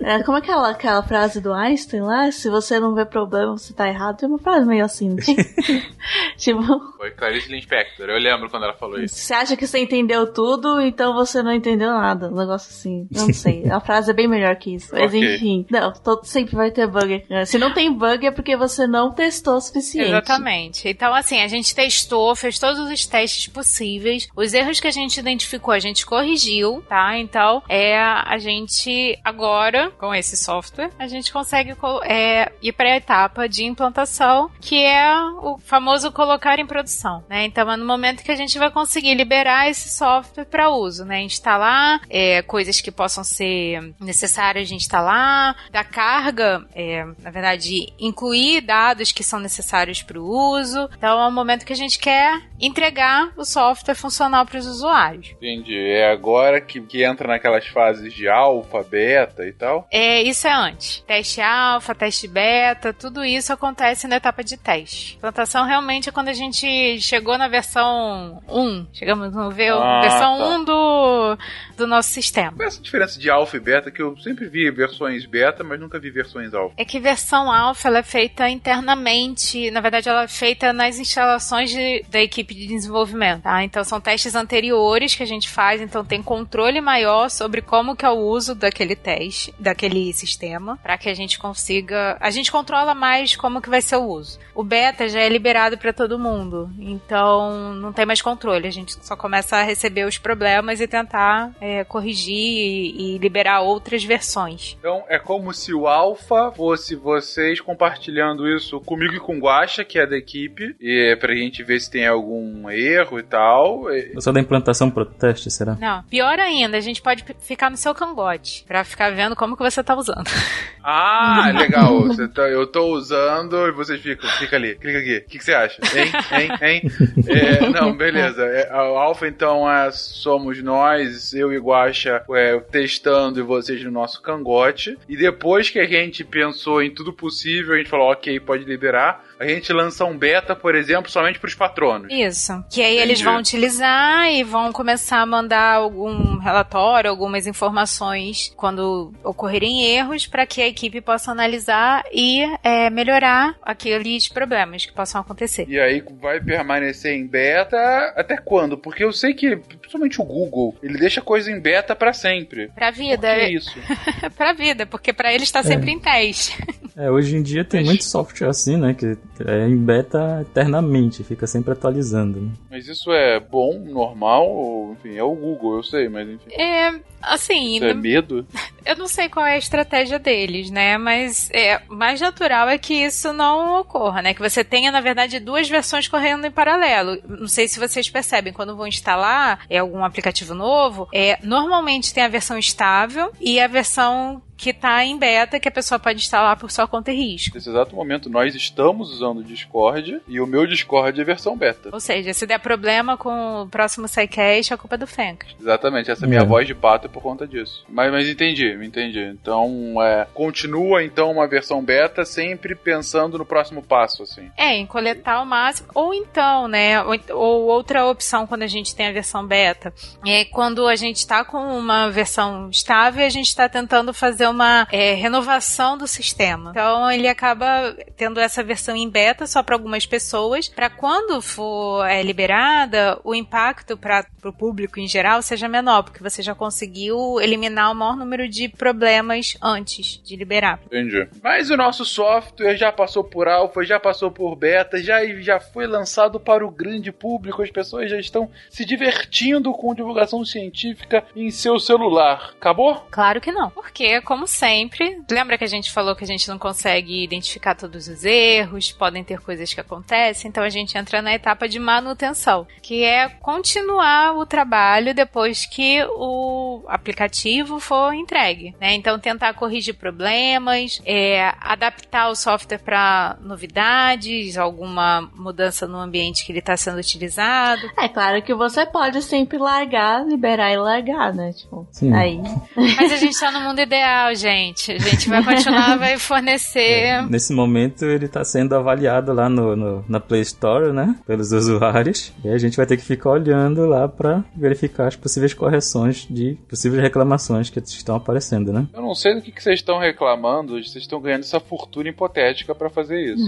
É, como é aquela, aquela frase do Einstein lá? Se você não vê problema, você tá errado. Tem uma frase meio assim, né? tipo,
Foi Clarice Lispector. Eu lembro quando ela falou isso.
você acha que você entendeu tudo, então você não entendeu nada. Um negócio assim. Eu não sei. A frase é bem melhor que isso. Mas
Ok.
enfim. Não, todo, sempre vai ter bug. Se não tem bug é porque você não testou o suficiente.
Exatamente. Então, assim, a gente testou, fez todos os testes possíveis. Os erros que a gente identificou, a gente corrigiu, tá? Então, é a gente agora, com esse software, a gente consegue co- é, ir para a etapa de implantação, que é o famoso colocar em produção, né? Então, é no momento que a gente vai conseguir liberar esse software para uso, né? Instalar é, coisas que possam ser necessárias de instalar, da carga, é, na verdade, incluir dados que são necessários para o uso. Então, é o momento que a gente quer entregar o software funcional para os usuários.
Entendi. É agora que, que entra naquelas fases de alfa, beta e tal.
É, isso é antes. Teste alfa, teste beta, tudo isso acontece na etapa de teste. Implantação realmente é quando a gente chegou na versão 1. Chegamos no ver
Ah,
versão
tá.
1 do, do nosso sistema.
Qual é essa diferença de alfa e beta? Que eu sempre vi versões beta, mas nunca vi versões alfa.
É que versão alfa ela é feita internamente, na verdade ela é feita nas instalações de- da equipe de desenvolvimento, tá? Então são testes anteriores que a gente faz, então tem controle maior sobre como que é o uso daquele teste, daquele sistema, para que a gente consiga, a gente controla mais como que vai ser o uso. O beta já é liberado para todo mundo, então não tem mais controle, a gente só começa a receber os problemas e tentar é, corrigir e, e liberar outras versões.
Então é como se o alfa fosse vocês compartilhando isso comigo e com o Guaxa, que é da equipe, e é pra gente ver se tem algum erro e tal. E-
Só da implantação pro teste, será?
Não, pior ainda, a gente pode ficar no seu cangote pra ficar vendo como que você tá usando.
Ah, legal. Você tá- eu tô usando e vocês ficam, fica ali, clica aqui. O que, que você acha? Hein? Hein? Hein? É, não, beleza. É, o alfa, então, é, somos nós, eu e Guaxa, é, testando e vocês no nosso cangote. E depois que a gente pensou em tudo possível, a gente falou, ok, pode liberar. A gente lança um beta, por exemplo, somente pros patronos.
Isso. Que aí eles
Entendi.
vão utilizar e vão começar a mandar algum relatório, algumas informações quando ocorrerem erros, para que a equipe possa analisar e é, melhorar aqueles problemas que possam acontecer.
E aí vai permanecer em beta até quando? Porque eu sei que, principalmente o Google, ele deixa coisa em beta pra sempre.
Pra
Por
vida,
que isso?
pra vida, porque pra ele está sempre em teste.
É, hoje em dia tem muito software assim, né? Que é em beta eternamente, fica sempre atualizando. Né?
Mas isso é bom, normal? Ou, enfim, é o Google, eu sei, mas enfim.
É, assim,
Isso é medo?
Eu não sei qual é a estratégia deles, né? Mas é o mais natural é que isso não ocorra, né? Que você tenha, na verdade, duas versões correndo em paralelo. Não sei se vocês percebem, quando vão instalar é, algum aplicativo novo, é, normalmente tem a versão estável e a versão que está em beta, que a pessoa pode instalar por sua conta e risco.
Nesse exato momento, nós estamos usando o Discord e o meu Discord é versão beta.
Ou seja, se der problema com o próximo SciCast, a culpa é do Fencas.
Exatamente, essa minha
É.
voz de pato é por conta disso. Mas, mas entendi, entendi. Então, é, continua então uma versão beta sempre pensando no próximo passo, assim.
É, em coletar o máximo. Ou então, né? Ou, ou outra opção quando a gente tem a versão beta é quando a gente está com uma versão estável a gente está tentando fazer uma é, renovação do sistema. Então ele acaba tendo essa versão em beta só para algumas pessoas, para quando for é, liberada, o impacto para o público em geral seja menor, porque você já conseguiu eliminar o maior número de de problemas antes de liberar.
Entendi. Mas o nosso software já passou por alfa, já passou por beta, já, já foi lançado para o grande público, as pessoas já estão se divertindo com divulgação científica em seu celular. Acabou?
Claro que não. Porque, como sempre, lembra que a gente falou que a gente não consegue identificar todos os erros, podem ter coisas que acontecem, então a gente entra na etapa de manutenção, que é continuar o trabalho depois que o aplicativo for entregue, né? Então tentar corrigir problemas, é, adaptar o software para novidades, alguma mudança no ambiente que ele está sendo utilizado.
É claro que você pode sempre largar, liberar e largar, né? Tipo,
Sim.
aí.
Mas a gente tá no mundo ideal, gente. A gente vai continuar, vai fornecer.
Nesse momento ele está sendo avaliado lá no, no- na Play Store, né? Pelos usuários. E a gente vai ter que ficar olhando lá para verificar as possíveis correções de possíveis reclamações que estão aparecendo, né?
Eu não sei do que, que vocês estão reclamando, vocês estão ganhando essa fortuna hipotética para fazer isso.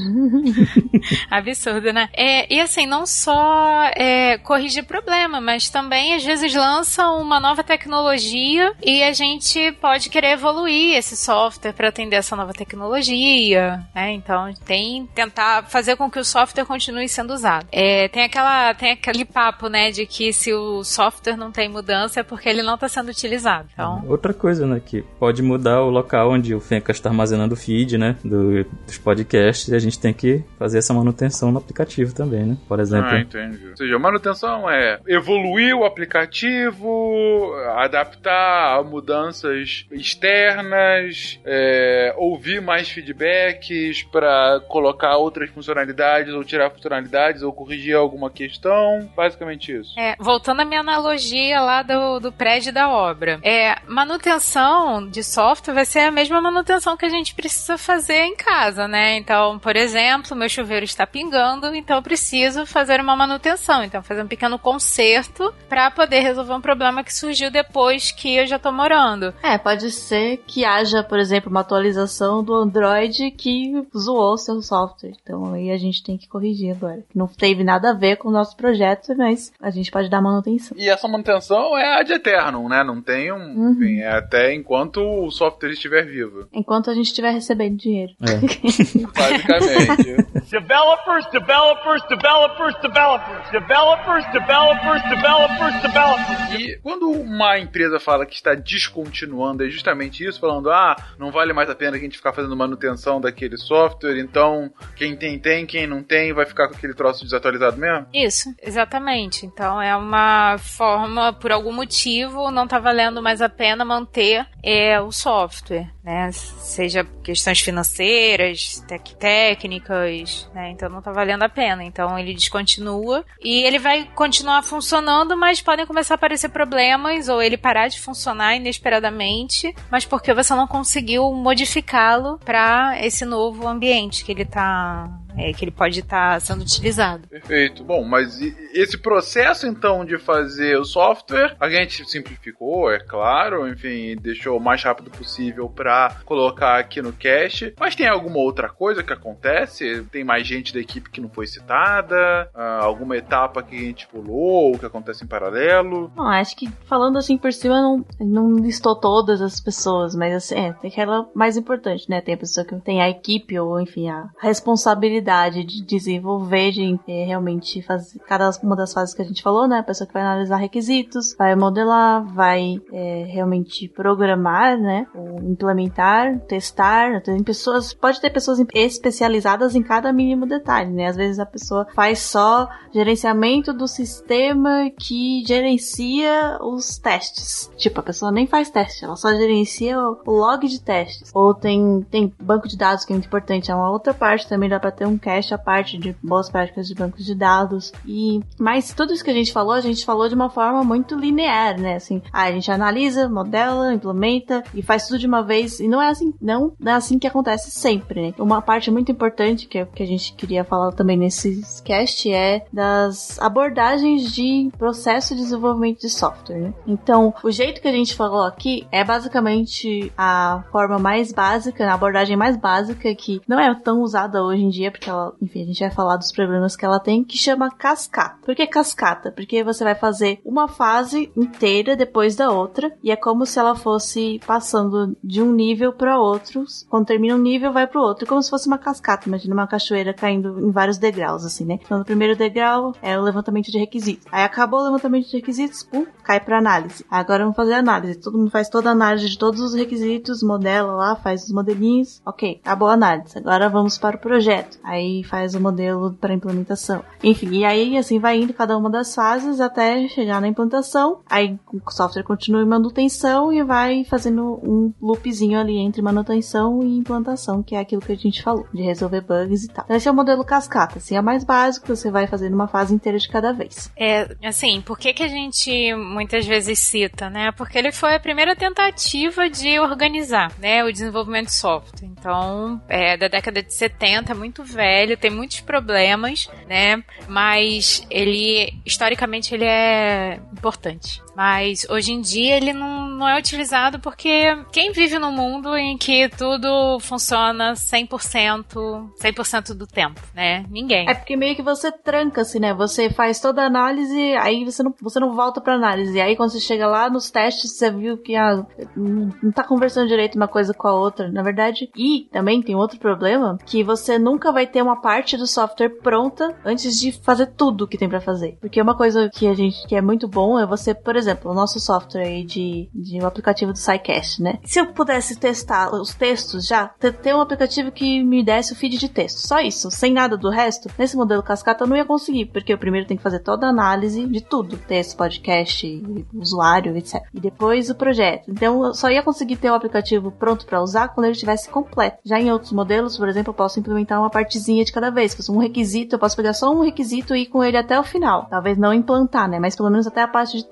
Absurdo, né? É, e assim, não só é, corrigir problema, mas também às vezes lançam uma nova tecnologia e a gente pode querer evoluir esse software para atender essa nova tecnologia, né? Então tem tentar fazer com que o software continue sendo usado. É, tem aquela tem aquele papo, né, de que se o software não tem mudança é porque ele não está sendo utilizado. Então
Outra coisa, né, que pode mudar o local onde o Fencas está armazenando o feed, né, do- dos podcasts, e a gente tem que fazer essa manutenção no aplicativo também, né? Por exemplo,
Ah, entendi. Ou seja, manutenção é evoluir o aplicativo, adaptar a mudanças externas, é, ouvir mais feedbacks para colocar outras funcionalidades ou tirar funcionalidades ou corrigir alguma questão. Basicamente isso.
É, voltando à minha analogia lá do, do prédio da obra. É, manutenção de software vai ser a mesma manutenção que a gente precisa fazer em casa, né? Então, por exemplo, meu chuveiro está pingando, então eu preciso fazer uma manutenção. Então, fazer um pequeno conserto para poder resolver um problema que surgiu depois que eu já tô morando.
É, pode ser que haja, por exemplo, uma atualização do Android que zoou seu software. Então aí a gente tem que corrigir agora. Não teve nada a ver com o nosso projeto, mas a gente pode dar manutenção.
E essa manutenção é ad eternum, né? Não tem um.
Uhum.
Enfim, é até enquanto o software estiver vivo.
Enquanto a gente estiver recebendo dinheiro.
Basicamente.
Developers, developers, developers, developers. Developers, developers, developers, developers.
E quando uma empresa fala que está descontinuando, é justamente isso, falando, ah, não vale mais a pena a gente ficar fazendo manutenção daquele software, então quem tem, tem, quem não tem, vai ficar com aquele troço desatualizado mesmo?
Isso, exatamente. Então é uma forma, por algum motivo, não tá valendo mais a pena manter é, o software, né? Seja questões financeiras, tec- técnicas, né? Então não tá valendo a pena. Então ele descontinua e ele vai continuar funcionando, mas podem começar a aparecer problemas ou ele parar de funcionar inesperadamente, mas porque você não conseguiu modificá-lo para esse novo ambiente que ele tá é, que ele pode estar sendo utilizado.
Perfeito. Bom, mas esse processo então de fazer o software, a gente simplificou, é claro, enfim, deixou o mais rápido possível para colocar aqui no cache. Mas tem alguma outra coisa que acontece? Tem mais gente da equipe que não foi citada? Ah, alguma etapa que a gente pulou ou que acontece em paralelo?
Bom, acho que falando assim por cima, não, não listou todas as pessoas, mas assim, é, tem aquela mais importante, né? Tem a pessoa que tem a equipe, ou enfim, a responsabilidade de desenvolver, de é, realmente fazer cada uma das fases que a gente falou, né? A pessoa que vai analisar requisitos, vai modelar, vai é, realmente programar, né? Ou implementar, testar. Tem pessoas, pode ter pessoas especializadas em cada mínimo detalhe, né? Às vezes a pessoa faz só gerenciamento do sistema que gerencia os testes. Tipo, a pessoa nem faz teste, ela só gerencia o log de testes. Ou tem, tem banco de dados que é muito importante, é uma outra parte também, dá pra ter um cache a parte de boas práticas de bancos de dados. E, mas tudo isso que a gente falou, a gente falou de uma forma muito linear, né? Assim, ah, a gente analisa, modela, implementa e faz tudo de uma vez. E não é assim, não é assim que acontece sempre, né? Uma parte muito importante que, que a gente queria falar também nesse cast é das abordagens de processo de desenvolvimento de software, né? Então, o jeito que a gente falou aqui é basicamente a forma mais básica, a abordagem mais básica que não é tão usada hoje em dia, que ela, enfim, a gente vai falar dos problemas que ela tem, que chama cascata. Por que cascata? Porque você vai fazer uma fase inteira depois da outra, e é como se ela fosse passando de um nível para outro. Quando termina um nível, vai pro outro, como se fosse uma cascata. Imagina uma cachoeira caindo em vários degraus, assim, né? Então, no primeiro degrau é o levantamento de requisitos. Aí acabou o levantamento de requisitos, pum, cai para análise. Agora vamos fazer análise. Todo mundo faz toda a análise de todos os requisitos, modela lá, faz os modelinhos. Ok, acabou a análise. Agora vamos para o projeto. Aí faz o modelo para implementação. Enfim, e aí assim vai indo cada uma das fases até chegar na implantação. Aí o software continua em manutenção e vai fazendo um loopzinho ali entre manutenção e implantação, que é aquilo que a gente falou, de resolver bugs e tal. Esse é o modelo cascata, assim, é mais básico, você vai fazendo uma fase inteira de cada vez.
É, assim, por que que a gente muitas vezes cita, né? Porque ele foi a primeira tentativa de organizar, né, o desenvolvimento de software. Então, é da década de 70, é muito velho, tem muitos problemas, né? Mas ele, historicamente, ele é importante. Mas hoje em dia ele não, não é utilizado porque quem vive num mundo em que tudo funciona 100%, 100% do tempo, né? Ninguém.
É porque meio que você tranca-se, né? Você faz toda a análise, aí você não, você não volta pra análise. Aí quando você chega lá nos testes, você viu que ah, não tá conversando direito uma coisa com a outra, na verdade. E também tem outro problema, que você nunca vai ter uma parte do software pronta antes de fazer tudo que tem para fazer. Porque uma coisa que a gente que é muito bom é você, por exemplo, o nosso software aí de, de um aplicativo do SciCast, né? Se eu pudesse testar os textos já, ter um aplicativo que me desse o feed de texto, só isso, sem nada do resto, nesse modelo cascata eu não ia conseguir, porque eu primeiro tenho que fazer toda a análise de tudo, texto, podcast, usuário, etc. E depois o projeto. Então eu só ia conseguir ter o aplicativo pronto para usar quando ele estivesse completo. Já em outros modelos, por exemplo, eu posso implementar uma partezinha de cada vez, um requisito, eu posso pegar só um requisito e ir com ele até o final. Talvez não implantar, né? Mas pelo menos até a parte de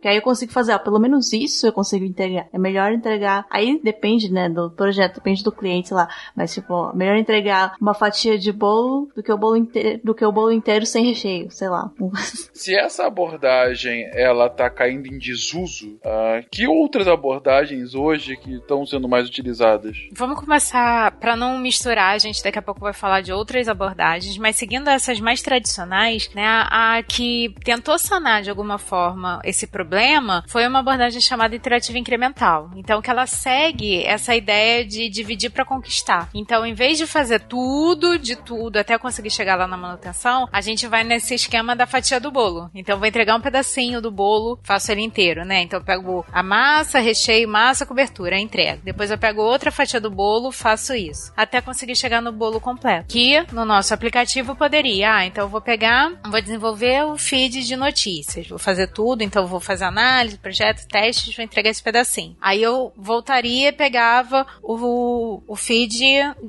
Que aí eu consigo fazer, ó, pelo menos isso eu consigo entregar. É melhor entregar. Aí depende, né, do projeto, depende do cliente lá. Mas, tipo, ó, melhor entregar uma fatia de bolo do que o bolo inteiro, do que o bolo inteiro sem recheio, sei lá.
Se essa abordagem ela tá caindo em desuso, uh, que outras abordagens hoje que estão sendo mais utilizadas?
Vamos começar para não misturar, a gente daqui a pouco vai falar de outras abordagens, mas seguindo essas mais tradicionais, né, a, a que tentou sanar de alguma forma esse problema foi uma abordagem chamada interativa incremental. Então que ela segue essa ideia de dividir para conquistar. Então, em vez de fazer tudo de tudo até conseguir chegar lá na manutenção, a gente vai nesse esquema da fatia do bolo. Então, vou entregar um pedacinho do bolo, faço ele inteiro, né? Então, eu pego a massa, recheio, massa, cobertura, entrega. Depois eu pego outra fatia do bolo, faço isso. Até conseguir chegar no bolo completo. Que no nosso aplicativo poderia, ah, então eu vou pegar, vou desenvolver o feed de notícias. Vou fazer tudo, então eu vou fazer análise, projeto, testes, vou entregar esse pedacinho. Aí eu voltaria e pegava o, o feed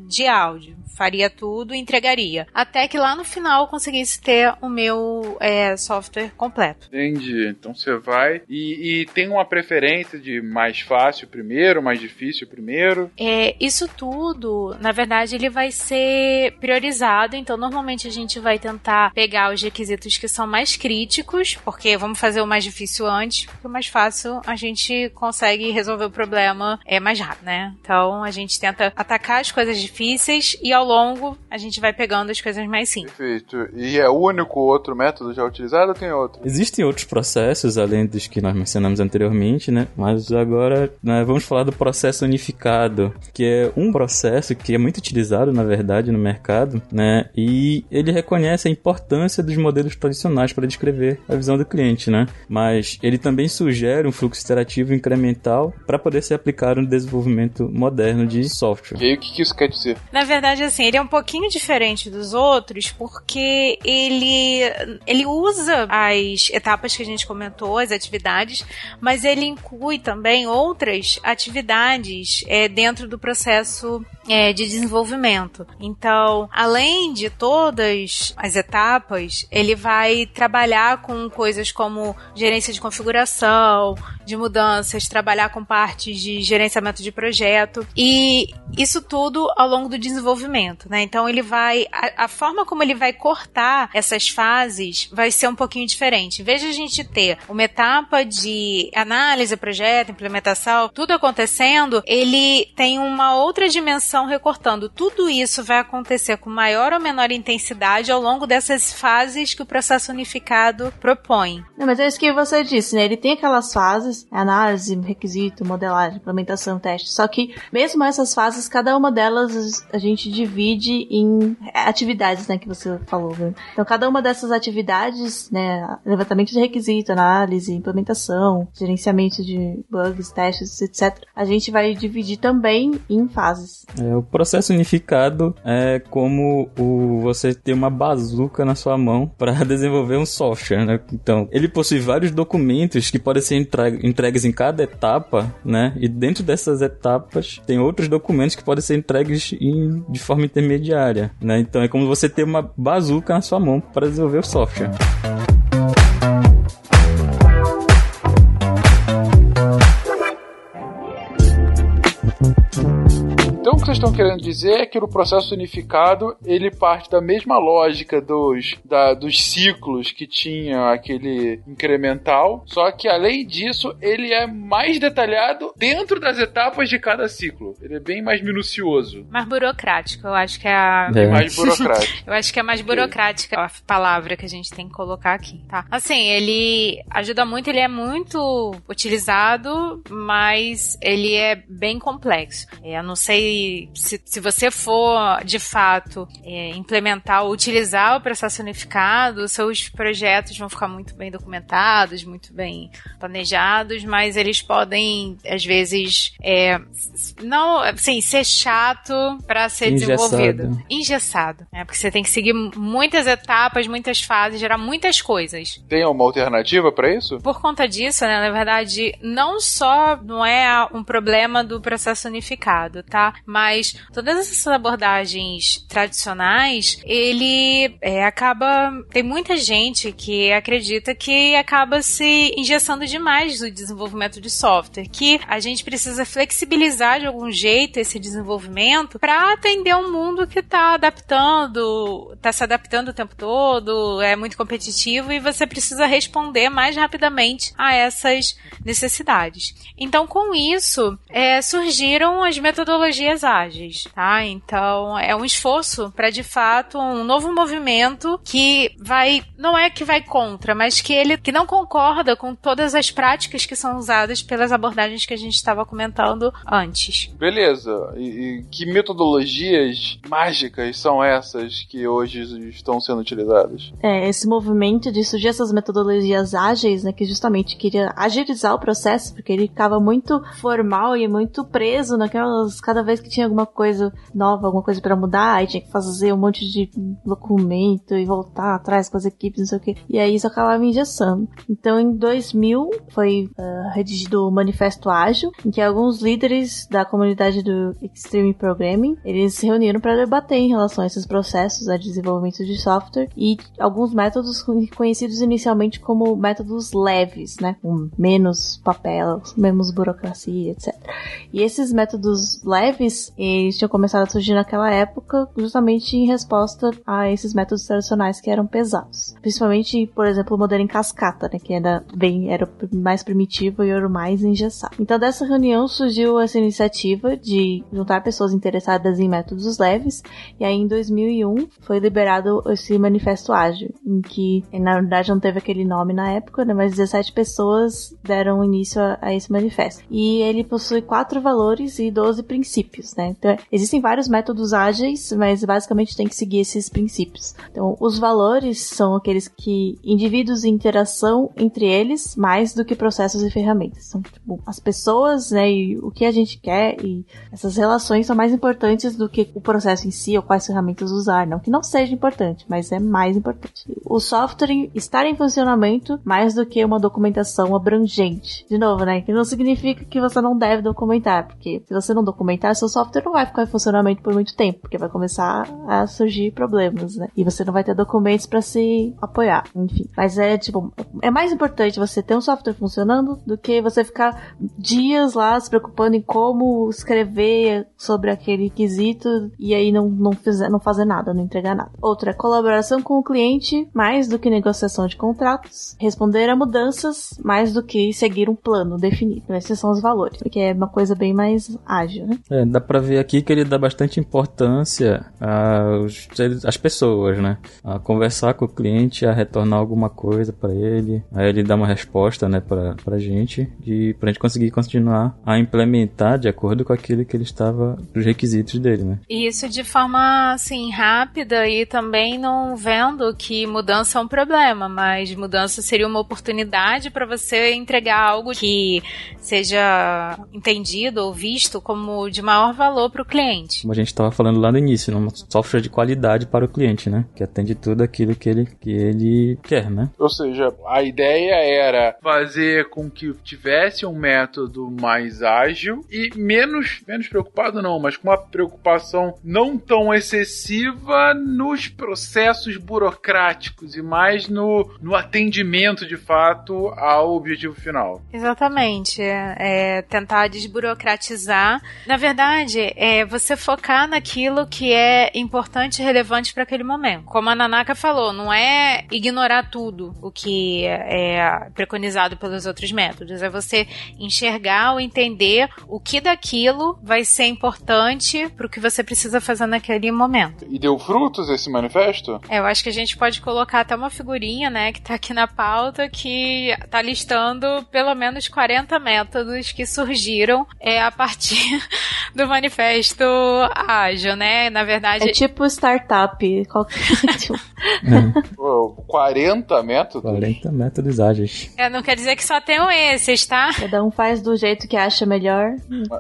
de áudio faria tudo e entregaria. Até que lá no final eu conseguisse ter o meu é, software completo.
Entendi. Então você vai e, e, tem uma preferência de mais fácil primeiro, mais difícil primeiro?
É, isso tudo, na verdade, ele vai ser priorizado. Então, normalmente a gente vai tentar pegar os requisitos que são mais críticos, porque vamos fazer o mais difícil antes, porque o mais fácil a gente consegue resolver o problema é mais rápido, né? Então a gente tenta atacar as coisas difíceis e ao longo a gente vai pegando as coisas mais simples.
Perfeito. E é o único outro método já utilizado ou tem outro?
Existem outros processos além dos que nós mencionamos anteriormente, né? Mas agora né, vamos falar do processo unificado, que é um processo que é muito utilizado, na verdade, no mercado, né? E ele reconhece a importância dos modelos tradicionais para descrever a visão do cliente, né? Mas ele também sugere um fluxo iterativo incremental para poder ser aplicado no desenvolvimento moderno de software.
E aí, o que isso quer dizer?
Na verdade, assim, ele é um pouquinho diferente dos outros porque ele, ele usa as etapas que a gente comentou, as atividades, mas ele inclui também outras atividades é, dentro do processo é, de desenvolvimento. Então, além de todas as etapas, ele vai trabalhar com coisas como gerência de configuração, de mudanças, trabalhar com partes de gerenciamento de projeto e isso tudo ao longo do desenvolvimento, né? Então ele vai a, a forma como ele vai cortar essas fases vai ser um pouquinho diferente. Em vez de a gente ter uma etapa de análise, projeto, implementação, tudo acontecendo, ele tem uma outra dimensão recortando. Tudo isso vai acontecer com maior ou menor intensidade ao longo dessas fases que o processo unificado propõe.
Não, mas é isso que você disse, né? Ele tem aquelas fases, análise, requisito, modelagem, implementação, teste. Só que mesmo essas fases, cada uma delas a gente divide em atividades, né, que você falou. Então cada uma dessas atividades, né, levantamento de requisito, análise, implementação, gerenciamento de bugs, testes, etc. A gente vai dividir também em fases.
É, o processo unificado é como o, você ter uma bazuca na sua mão para desenvolver um software, né? Então, ele possui vários documentos que podem ser entregues em cada etapa, né? E dentro dessas etapas tem outros documentos que podem ser entregues em, de forma intermediária, né? Então é como você ter uma bazuca na sua mão para desenvolver o software.
O que vocês estão querendo dizer é que no processo unificado ele parte da mesma lógica dos, da, dos ciclos que tinha aquele incremental, só que além disso ele é mais detalhado dentro das etapas de cada ciclo. Ele é bem mais minucioso.
Mais burocrático, eu acho que é a.
É. Mais burocrático.
eu acho que é mais burocrática a palavra que a gente tem que colocar aqui, tá? Assim, ele ajuda muito, ele é muito utilizado, mas ele é bem complexo. É, eu não sei se, se você for de fato é, implementar ou utilizar o processo unificado, seus projetos vão ficar muito bem documentados, muito bem planejados, mas eles podem, às vezes, é, não, assim, ser chato para ser Engessado. desenvolvido. Engessado. Né? Porque você tem que seguir muitas etapas, muitas fases, gerar muitas coisas.
Tem uma alternativa para isso?
Por conta disso, né, na verdade, não só não é um problema do processo unificado, tá? Mas todas essas abordagens tradicionais, ele é, acaba. Tem muita gente que acredita que acaba se engessando demais no desenvolvimento de software, que a gente precisa flexibilizar de algum jeito esse desenvolvimento para atender um mundo que está adaptando, está se adaptando o tempo todo, é muito competitivo e você precisa responder mais rapidamente a essas necessidades. Então, com isso, é, surgiram as metodologias ágeis ágeis, tá? Então é um esforço para de fato um novo movimento que vai não é que vai contra, mas que ele que não concorda com todas as práticas que são usadas pelas abordagens que a gente estava comentando antes.
Beleza. E, e que metodologias mágicas são essas que hoje estão sendo utilizadas?
É, esse movimento de surgir essas metodologias ágeis, né, que justamente queria agilizar o processo, porque ele ficava muito formal e muito preso naquelas cada vez que tinha alguma coisa nova, alguma coisa para mudar, aí tinha que fazer um monte de documento e voltar atrás com as equipes, não sei o que. E aí isso acabava engessando. Então em 2000 foi uh, redigido o Manifesto Ágil, em que alguns líderes da comunidade do Extreme Programming, eles se reuniram para debater em relação a esses processos de desenvolvimento de software e alguns métodos conhecidos inicialmente como métodos leves, né? Com menos papel, menos burocracia, etc. E esses métodos leves, eles tinham começado a surgir naquela época justamente em resposta a esses métodos tradicionais que eram pesados. Principalmente, por exemplo, o modelo em cascata, né, que era bem era mais primitivo e era mais engessado. Então dessa reunião surgiu essa iniciativa de juntar pessoas interessadas em métodos leves e aí em 2001 foi liberado esse manifesto ágil, em que na verdade não teve aquele nome na época, né, mas 17 pessoas deram início a, a esse manifesto. E ele possui quatro valores e 12 princípios, né? Então, existem vários métodos ágeis, mas basicamente tem que seguir esses princípios. Então, os valores são aqueles que indivíduos e interação entre eles, mais do que processos e ferramentas. São tipo, as pessoas, né, e o que a gente quer e essas relações são mais importantes do que o processo em si ou quais ferramentas usar. Não que não seja importante, mas é mais importante. O software estar em funcionamento mais do que uma documentação abrangente. De novo, né, que não significa que você não deve documentar, porque se você não documentar, seu software não vai ficar em funcionamento por muito tempo, porque vai começar a surgir problemas, né? E você não vai ter documentos para se apoiar, enfim. Mas é tipo, é mais importante você ter um software funcionando do que você ficar dias lá se preocupando em como escrever sobre aquele quesito e aí não, não, fizer, não fazer nada, não entregar nada. Outra colaboração com o cliente, mais do que negociação de contratos, responder a mudanças, mais do que seguir um plano definido. Esses são os valores, porque é uma coisa bem mais ágil, né?
É, dá pra vê aqui que ele dá bastante importância às, pessoas, né? A conversar com o cliente, a retornar alguma coisa para ele, aí ele dá uma resposta, né, pra, pra gente, de, pra gente conseguir continuar a implementar de acordo com aquilo que ele estava, os requisitos dele, né?
E isso de forma, assim, rápida e também não vendo que mudança é um problema, mas mudança seria uma oportunidade para você entregar algo que seja entendido ou visto como de maior valor para o cliente.
Como a gente estava falando lá no início, um software de qualidade para o cliente, né? Que atende tudo aquilo que ele, que ele quer, né?
Ou seja, a ideia era fazer com que tivesse um método mais ágil e menos, menos preocupado não, mas com uma preocupação não tão excessiva nos processos burocráticos e mais no, no atendimento de fato ao objetivo final.
Exatamente. É, tentar desburocratizar. Na verdade, é você focar naquilo que é importante e relevante para aquele momento. Como a Nanaka falou, não é ignorar tudo o que é preconizado pelos outros métodos. É você enxergar ou entender o que daquilo vai ser importante para o que você precisa fazer naquele momento.
E deu frutos esse manifesto?
É, eu acho que a gente pode colocar até uma figurinha, né, que tá aqui na pauta, que tá listando pelo menos 40 métodos que surgiram é, a partir do manifesto ágil, né? Na verdade.
É tipo startup. Qualquer... tipo,
Pô, 40 métodos?
40 métodos ágeis.
É, não quer dizer que só tenham esses, tá?
cada um faz do jeito que acha melhor.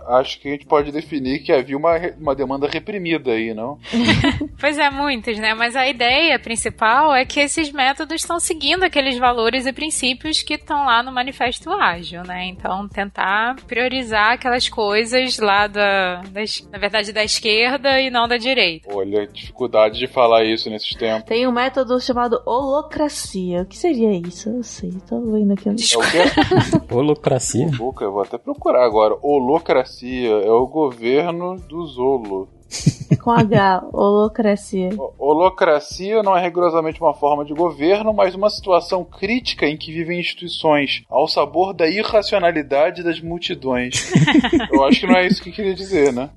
Acho que a gente pode definir que havia uma, uma demanda reprimida aí, não?
Pois é, muitos, né? Mas a ideia principal é que esses métodos estão seguindo aqueles valores e princípios que estão lá no manifesto ágil, né? Então, tentar priorizar aquelas coisas lá da, da na verdade, da esquerda e não da direita.
Olha, dificuldade de falar isso nesses tempos.
Tem um método chamado holocracia. O que seria isso? Eu sei, tô vendo aqui.
É o quê?
Holocracia.
Luca, eu vou até procurar agora. Holocracia é o governo do Zolo.
Com H, holocracia.
Holocracia não é rigorosamente uma forma de governo, mas uma situação crítica em que vivem instituições, ao sabor da irracionalidade das multidões. Eu acho que não é isso que queria dizer, né?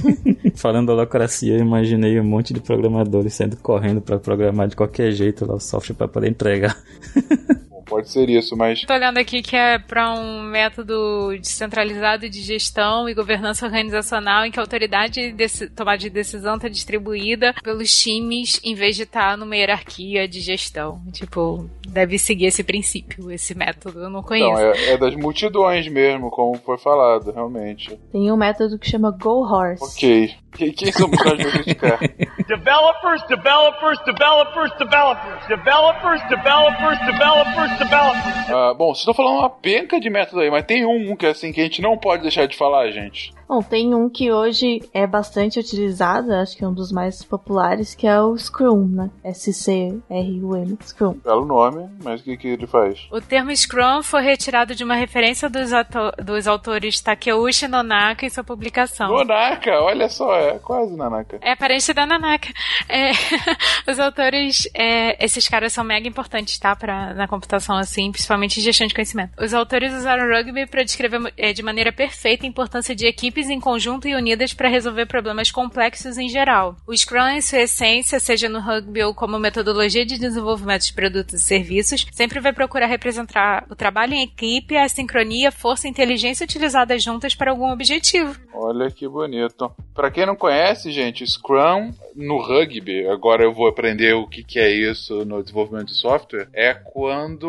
Falando holocracia, eu imaginei um monte de programadores saindo correndo para programar de qualquer jeito lá o software para poder entregar.
Pode ser isso, mas
Tô olhando aqui que é para um método descentralizado de gestão e governança organizacional em que a autoridade de tomada de decisão está distribuída pelos times em vez de estar numa hierarquia de gestão. Tipo, deve seguir esse princípio, esse método. Eu não conheço.
não, é, é das multidões mesmo, como foi falado, realmente.
Tem um método que chama Go Horse.
Ok. Quem, pra criticar?
Developers, developers, developers, developers. Developers, developers, developers, developers.
Ah, bom, vocês estão falando uma penca de método aí, mas tem um que assim que a gente não pode deixar de falar, gente.
Bom, tem um que hoje é bastante utilizado, acho que é um dos mais populares, que é o Scrum, né? S-C-R-U-M, Scrum.
Belo nome, mas o que, que ele faz?
O termo Scrum foi retirado de uma referência dos, dos autores Takeuchi Nonaka em sua publicação.
Nonaka, olha só, é quase Nanaka.
É parente da Nanaka. É, os autores, é, esses caras são mega importantes, tá? Pra, na computação, assim, principalmente em gestão de conhecimento. Os autores usaram o rugby para descrever é, de maneira perfeita a importância de equipes em conjunto e unidas para resolver problemas complexos em geral. O Scrum, em sua essência, seja no rugby ou como metodologia de desenvolvimento de produtos e serviços, sempre vai procurar representar o trabalho em equipe, a sincronia, força e inteligência utilizadas juntas para algum objetivo.
Olha que bonito. Pra quem não conhece, gente, Scrum no rugby, agora eu vou aprender o que, que é isso no desenvolvimento de software, é quando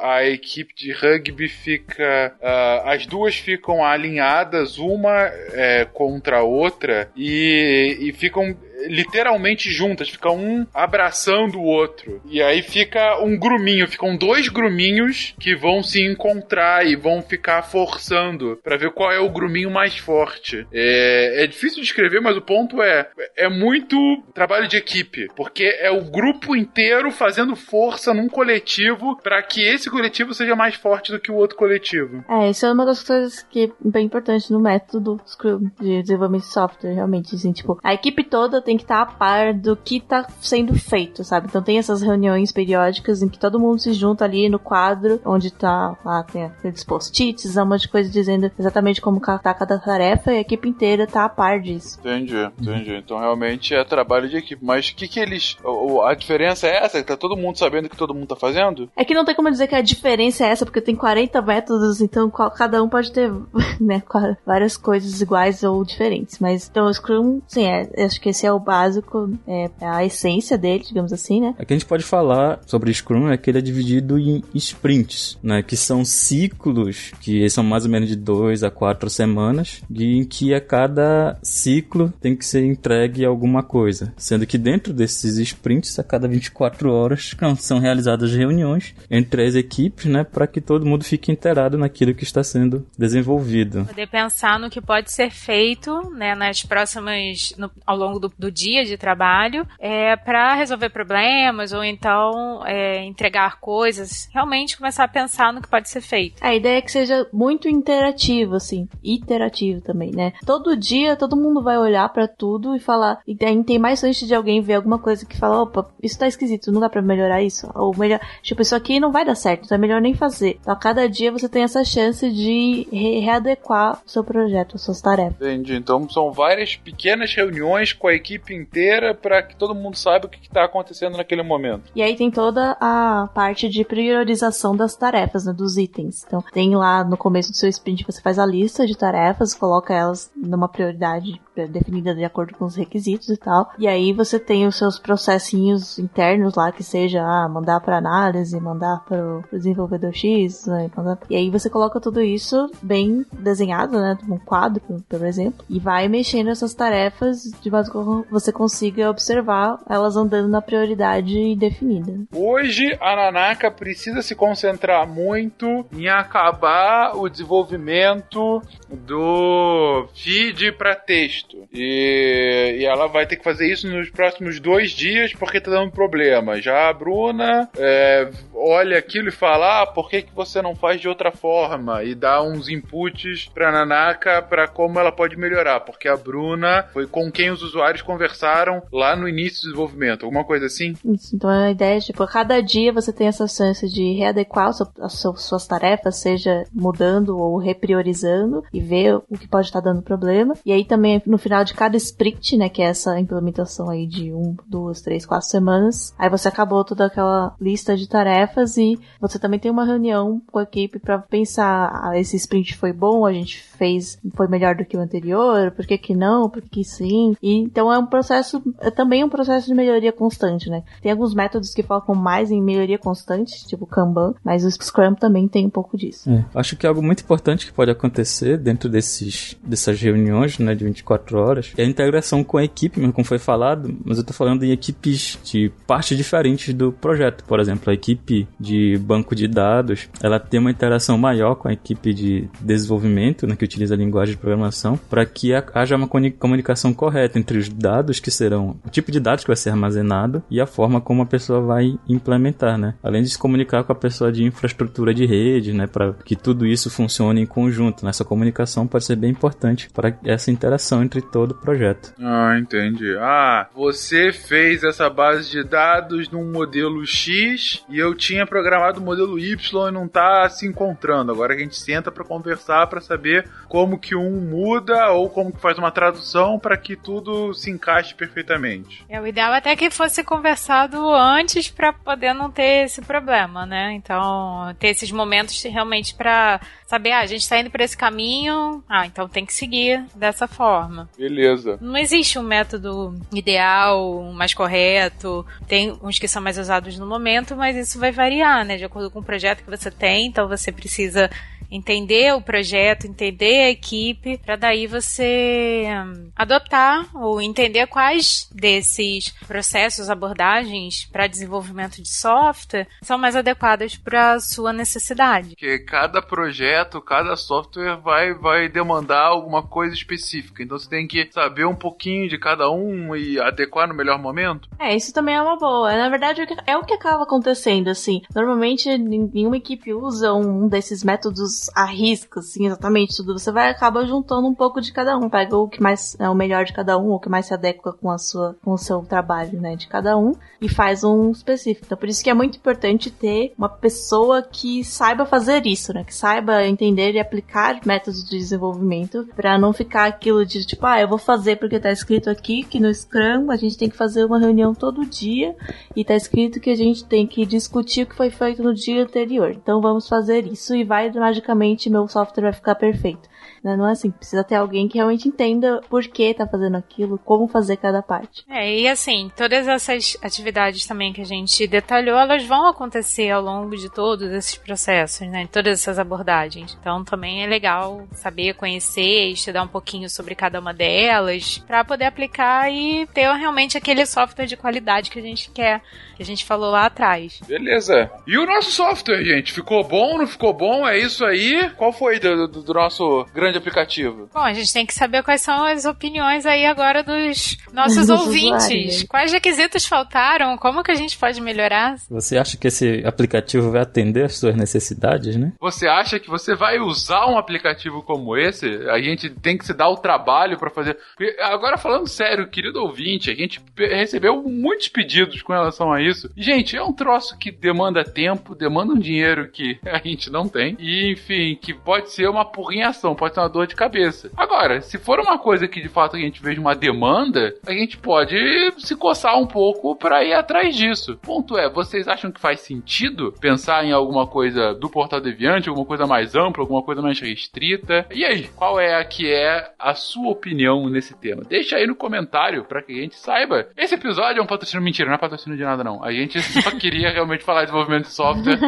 a equipe de rugby fica. ah, as duas ficam alinhadas, uma é, contra a outra, e, e ficam literalmente juntas, fica um abraçando o outro. E aí fica um gruminho, ficam dois gruminhos que vão se encontrar e vão ficar forçando pra ver qual é o gruminho mais forte. É, é difícil de escrever, mas o ponto é é muito trabalho de equipe, porque é o grupo inteiro fazendo força num coletivo pra que esse coletivo seja mais forte do que o outro coletivo.
É, isso é uma das coisas que é bem importante no método Scrum de desenvolvimento de software, realmente. Assim, tipo, a equipe toda tem tem que estar a par do que tá sendo feito, sabe? Então tem essas reuniões periódicas em que todo mundo se junta ali no quadro onde tá lá, tem aqueles post-its, um monte de coisa dizendo exatamente como tá cada tarefa e a equipe inteira tá a par disso.
Entendi, entendi. Então realmente é trabalho de equipe. Mas o que que eles. A diferença é essa? Que tá todo mundo sabendo o que todo mundo tá fazendo?
É que não tem como dizer que a diferença é essa, porque tem 40 métodos, então cada um pode ter, né, várias coisas iguais ou diferentes. Mas, então, o Scrum, sim, é, acho que esse é o básico, é a essência dele, digamos assim, né?
O que a gente pode falar sobre Scrum é que ele é dividido em sprints, né? Que são ciclos que são mais ou menos de dois a quatro semanas, de- em que a cada ciclo tem que ser entregue alguma coisa. Sendo que dentro desses sprints, a cada 24 horas, são realizadas reuniões entre as equipes, né? Para que todo mundo fique inteirado naquilo que está sendo desenvolvido.
Poder pensar no que pode ser feito, né, nas próximas, no- ao longo do, do dia de trabalho, é, para resolver problemas ou então é, entregar coisas. Realmente começar a pensar no que pode ser feito.
A ideia é que seja muito interativo, assim, iterativo também, né? Todo dia todo mundo vai olhar pra tudo e falar, e tem, tem mais chance de alguém ver alguma coisa que fala, opa, isso tá esquisito, não dá pra melhorar isso? Ou melhor, tipo, isso aqui não vai dar certo, então é melhor nem fazer. Então a cada dia você tem essa chance de re- readequar o seu projeto, as suas tarefas.
Entendi. Então são várias pequenas reuniões com a equipe inteira para que todo mundo saiba o que está acontecendo naquele momento.
E aí tem toda a parte de priorização das tarefas, né, dos itens. Então, tem lá no começo do seu sprint, você faz a lista de tarefas, coloca elas numa prioridade definida de acordo com os requisitos e tal. E aí você tem os seus processinhos internos lá, que seja ah, mandar para análise, mandar para o desenvolvedor X, né, e aí você coloca tudo isso bem desenhado, né, um quadro, por exemplo, e vai mexendo essas tarefas de modo que você consiga observar elas andando na prioridade definida.
Hoje a Nanaka precisa se concentrar muito em acabar o desenvolvimento do feed para texto. E, e ela vai ter que fazer isso nos próximos dois dias porque tá dando problema. Já a Bruna é, olha aquilo e fala: ah, por que, que você não faz de outra forma? E dá uns inputs pra Nanaka para como ela pode melhorar. Porque a Bruna foi com quem os usuários conversaram lá no início do desenvolvimento. Alguma coisa assim?
Isso, então a ideia é, tipo, cada dia você tem essa chance de readequar as su- suas tarefas, seja mudando ou repriorizando, e ver o que pode estar dando problema. E aí também, no final de cada sprint, né, que é essa implementação aí de um, duas, três, quatro semanas, aí você acabou toda aquela lista de tarefas e você também tem uma reunião com a equipe para pensar, ah, esse sprint foi bom, a gente fez, foi melhor do que o anterior, por que que não, por que sim. E, então é um processo, é também um processo de melhoria constante, né? Tem alguns métodos que focam mais em melhoria constante, tipo Kanban, mas o Scrum também tem um pouco disso.
É, acho que algo muito importante que pode acontecer dentro desses, dessas reuniões né, de 24 horas é a integração com a equipe, como foi falado, mas eu tô falando em equipes de partes diferentes do projeto. Por exemplo, a equipe de banco de dados, ela tem uma interação maior com a equipe de desenvolvimento, né, que utiliza a linguagem de programação, para que ha- haja uma comuni- comunicação correta entre os dados que serão, o tipo de dados que vai ser armazenado e a forma como a pessoa vai implementar, né? Além de se comunicar com a pessoa de infraestrutura de rede, né, para que tudo isso funcione em conjunto. Essa comunicação pode ser bem importante para essa interação entre todo o projeto.
Ah, entendi. Ah, você fez essa base de dados num modelo X e eu tinha programado o modelo Y e não tá se encontrando. Agora a gente senta pra conversar pra saber como que um muda ou como que faz uma tradução pra que tudo se encaixe perfeitamente.
É o ideal até que fosse conversado antes para poder não ter esse problema, né? Então, ter esses momentos realmente para saber, ah, a gente tá indo por esse caminho, ah, então tem que seguir dessa forma.
Beleza.
Não existe um método ideal, mais correto. Tem uns que são mais usados no momento, mas isso vai variar, né? De acordo com o projeto que você tem. Então você precisa entender o projeto, entender a equipe, para daí você hum, adotar ou entender quais desses processos, abordagens para desenvolvimento de software são mais adequadas para sua necessidade.
Porque cada projeto, cada software vai, vai demandar alguma coisa específica. Então você tem que saber um pouquinho de cada um e adequar no melhor momento.
É, isso também é uma boa. Na verdade, é o que- é acaba acontecendo, assim. Normalmente, nenhuma equipe usa um desses métodos todos arrisca, assim, exatamente tudo. Você vai acaba juntando um pouco de cada um. Pega o que mais é o melhor de cada um, o que mais se adequa com a sua, com o seu trabalho, né, de cada um, e faz um específico. Então, por isso que é muito importante ter uma pessoa que saiba fazer isso, né, que saiba entender e aplicar métodos de desenvolvimento para não ficar aquilo de tipo, ah, eu vou fazer porque tá escrito aqui que no Scrum a gente tem que fazer uma reunião todo dia e tá escrito que a gente tem que discutir o que foi feito no dia anterior. Então vamos fazer isso e vai magicamente meu software vai ficar perfeito. Né? Não é assim, precisa ter alguém que realmente entenda por que tá fazendo aquilo, como fazer cada parte.
É, e assim, todas essas atividades também que a gente detalhou, elas vão acontecer ao longo de todos esses processos, né? Todas essas abordagens. Então também é legal saber, conhecer, estudar um pouquinho sobre cada uma delas, para poder aplicar e ter realmente aquele software de qualidade que a gente quer, que a gente falou lá atrás.
Beleza. E o nosso software, gente? Ficou bom, não ficou bom? É isso aí? Qual foi do, do, do nosso grande aplicativo?
Bom, a gente tem que saber quais são as opiniões aí agora dos nossos ouvintes.
usuários.
Quais requisitos faltaram? Como que a gente pode melhorar?
Você acha que esse aplicativo vai atender às suas necessidades, né?
Você acha que você vai usar um aplicativo como esse? A gente tem que se dar o trabalho pra fazer. Agora falando sério, querido ouvinte, a gente recebeu muitos pedidos com relação a isso. Gente, é um troço que demanda tempo, demanda um dinheiro que a gente não tem. E, enfim, que pode ser uma porrinhação, pode ser uma dor de cabeça. Agora, se for uma coisa que de fato a gente veja uma demanda, a gente pode se coçar um pouco pra ir atrás disso. Ponto é, vocês acham que faz sentido pensar em alguma coisa do Portal Deviante, alguma coisa mais ampla, alguma coisa mais restrita? E aí, qual é a que é a sua opinião nesse tema? Deixa aí no comentário pra que a gente saiba. Esse episódio é um patrocínio mentira, não é patrocínio de nada não. A gente só queria realmente falar de desenvolvimento de software.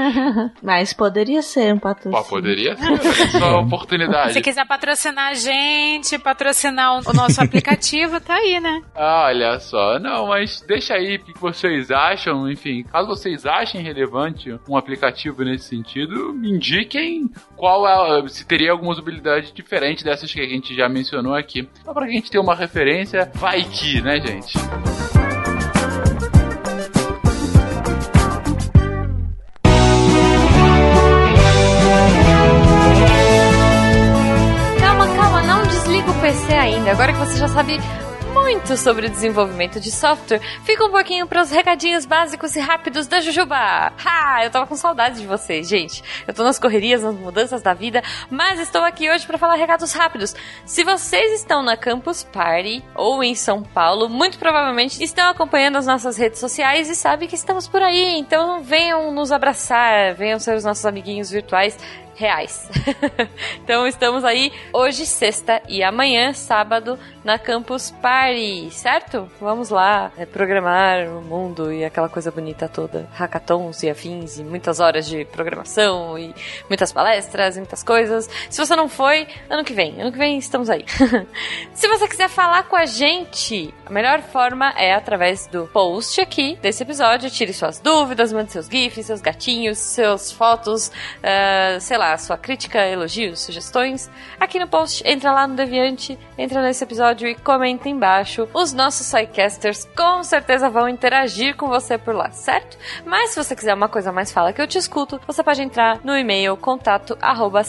Mas poderia ser um patrocínio.
Pô, poderia ser, olha só oportunidade.
Se quiser patrocinar a gente, patrocinar o o nosso aplicativo, tá aí, né?
Ah, Olha só, não, mas deixa aí o que vocês acham, enfim, caso vocês achem relevante um aplicativo nesse sentido, me indiquem qual é, se teria alguma usabilidade diferente dessas que a gente já mencionou aqui. Só pra gente ter uma referência, vai que, né, gente?
Ainda. Agora que você já sabe muito sobre o desenvolvimento de software, fica um pouquinho para os recadinhos básicos e rápidos da Jujuba. Ha! Eu tava com saudade de vocês, gente. Eu tô nas correrias, nas mudanças da vida, mas estou aqui hoje para falar recados rápidos. Se vocês estão na Campus Party ou em São Paulo, muito provavelmente estão acompanhando as nossas redes sociais e sabem que estamos por aí. Então venham nos abraçar, venham ser os nossos amiguinhos virtuais reais. então estamos aí hoje, sexta e amanhã, sábado, na Campus Party, certo? Vamos lá é, programar o mundo e aquela coisa bonita toda. Hackathons e afins e muitas horas de programação e muitas palestras e muitas coisas. Se você não foi, ano que vem. Ano que vem estamos aí. Se você quiser falar com a gente, a melhor forma é através do post aqui desse episódio. Tire suas dúvidas, mande seus GIFs, seus gatinhos, seus fotos, ah, sei lá, sua crítica, elogios, sugestões. Aqui no post, entra lá no Deviante, entra nesse episódio e comenta embaixo. Os nossos Psycasters com certeza vão interagir com você por lá, certo? Mas se você quiser uma coisa mais fala que eu te escuto, você pode entrar no e-mail contato arroba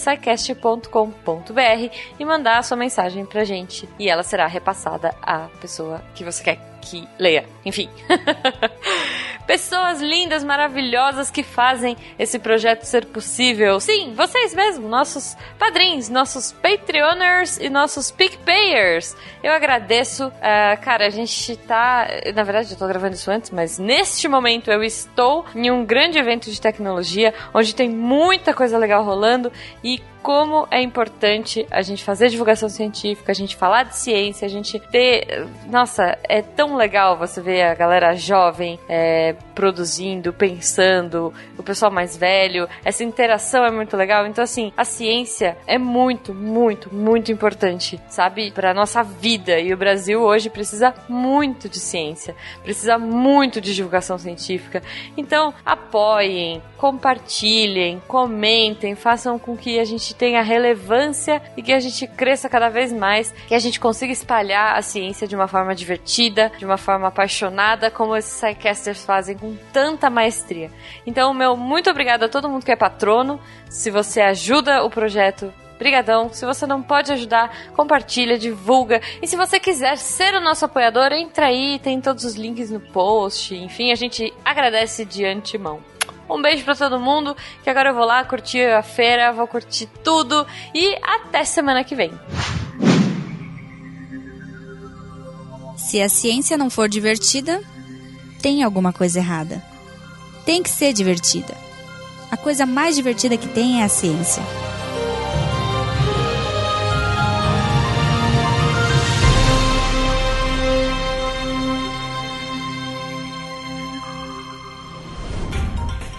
e mandar a sua mensagem pra gente. E ela será repassada à pessoa que você quer que leia. Enfim. Pessoas lindas, maravilhosas que fazem esse projeto ser possível. Sim, vocês mesmos, nossos padrinhos, nossos Patreoners e nossos PicPayers. Eu agradeço. Ah, cara, a gente tá. Na verdade, eu tô gravando isso antes, mas neste momento eu estou em um grande evento de tecnologia onde tem muita coisa legal rolando e como é importante a gente fazer divulgação científica, a gente falar de ciência, a gente ter. Nossa, é tão legal você ver a galera jovem é, produzindo, pensando, o pessoal mais velho. Essa interação é muito legal. Então, assim, a ciência é muito, muito, muito importante, sabe? Para nossa vida. E o Brasil hoje precisa muito de ciência, precisa muito de divulgação científica. Então, apoiem, compartilhem, comentem, façam com que a gente tenha relevância e que a gente cresça cada vez mais, que a gente consiga espalhar a ciência de uma forma divertida, de uma forma apaixonada, como esses sidecasters fazem com tanta maestria. Então, meu muito obrigado a todo mundo que é patrono. Se você ajuda o projeto Brigadão. Se você não pode ajudar, compartilha, divulga. E se você quiser ser o nosso apoiador, entra aí, tem todos os links no post. Enfim, a gente agradece de antemão. Um beijo para todo mundo, que agora eu vou lá curtir a feira, vou curtir tudo e até semana que vem.
Se a ciência não for divertida, tem alguma coisa errada. Tem que ser divertida. A coisa mais divertida que tem é a ciência.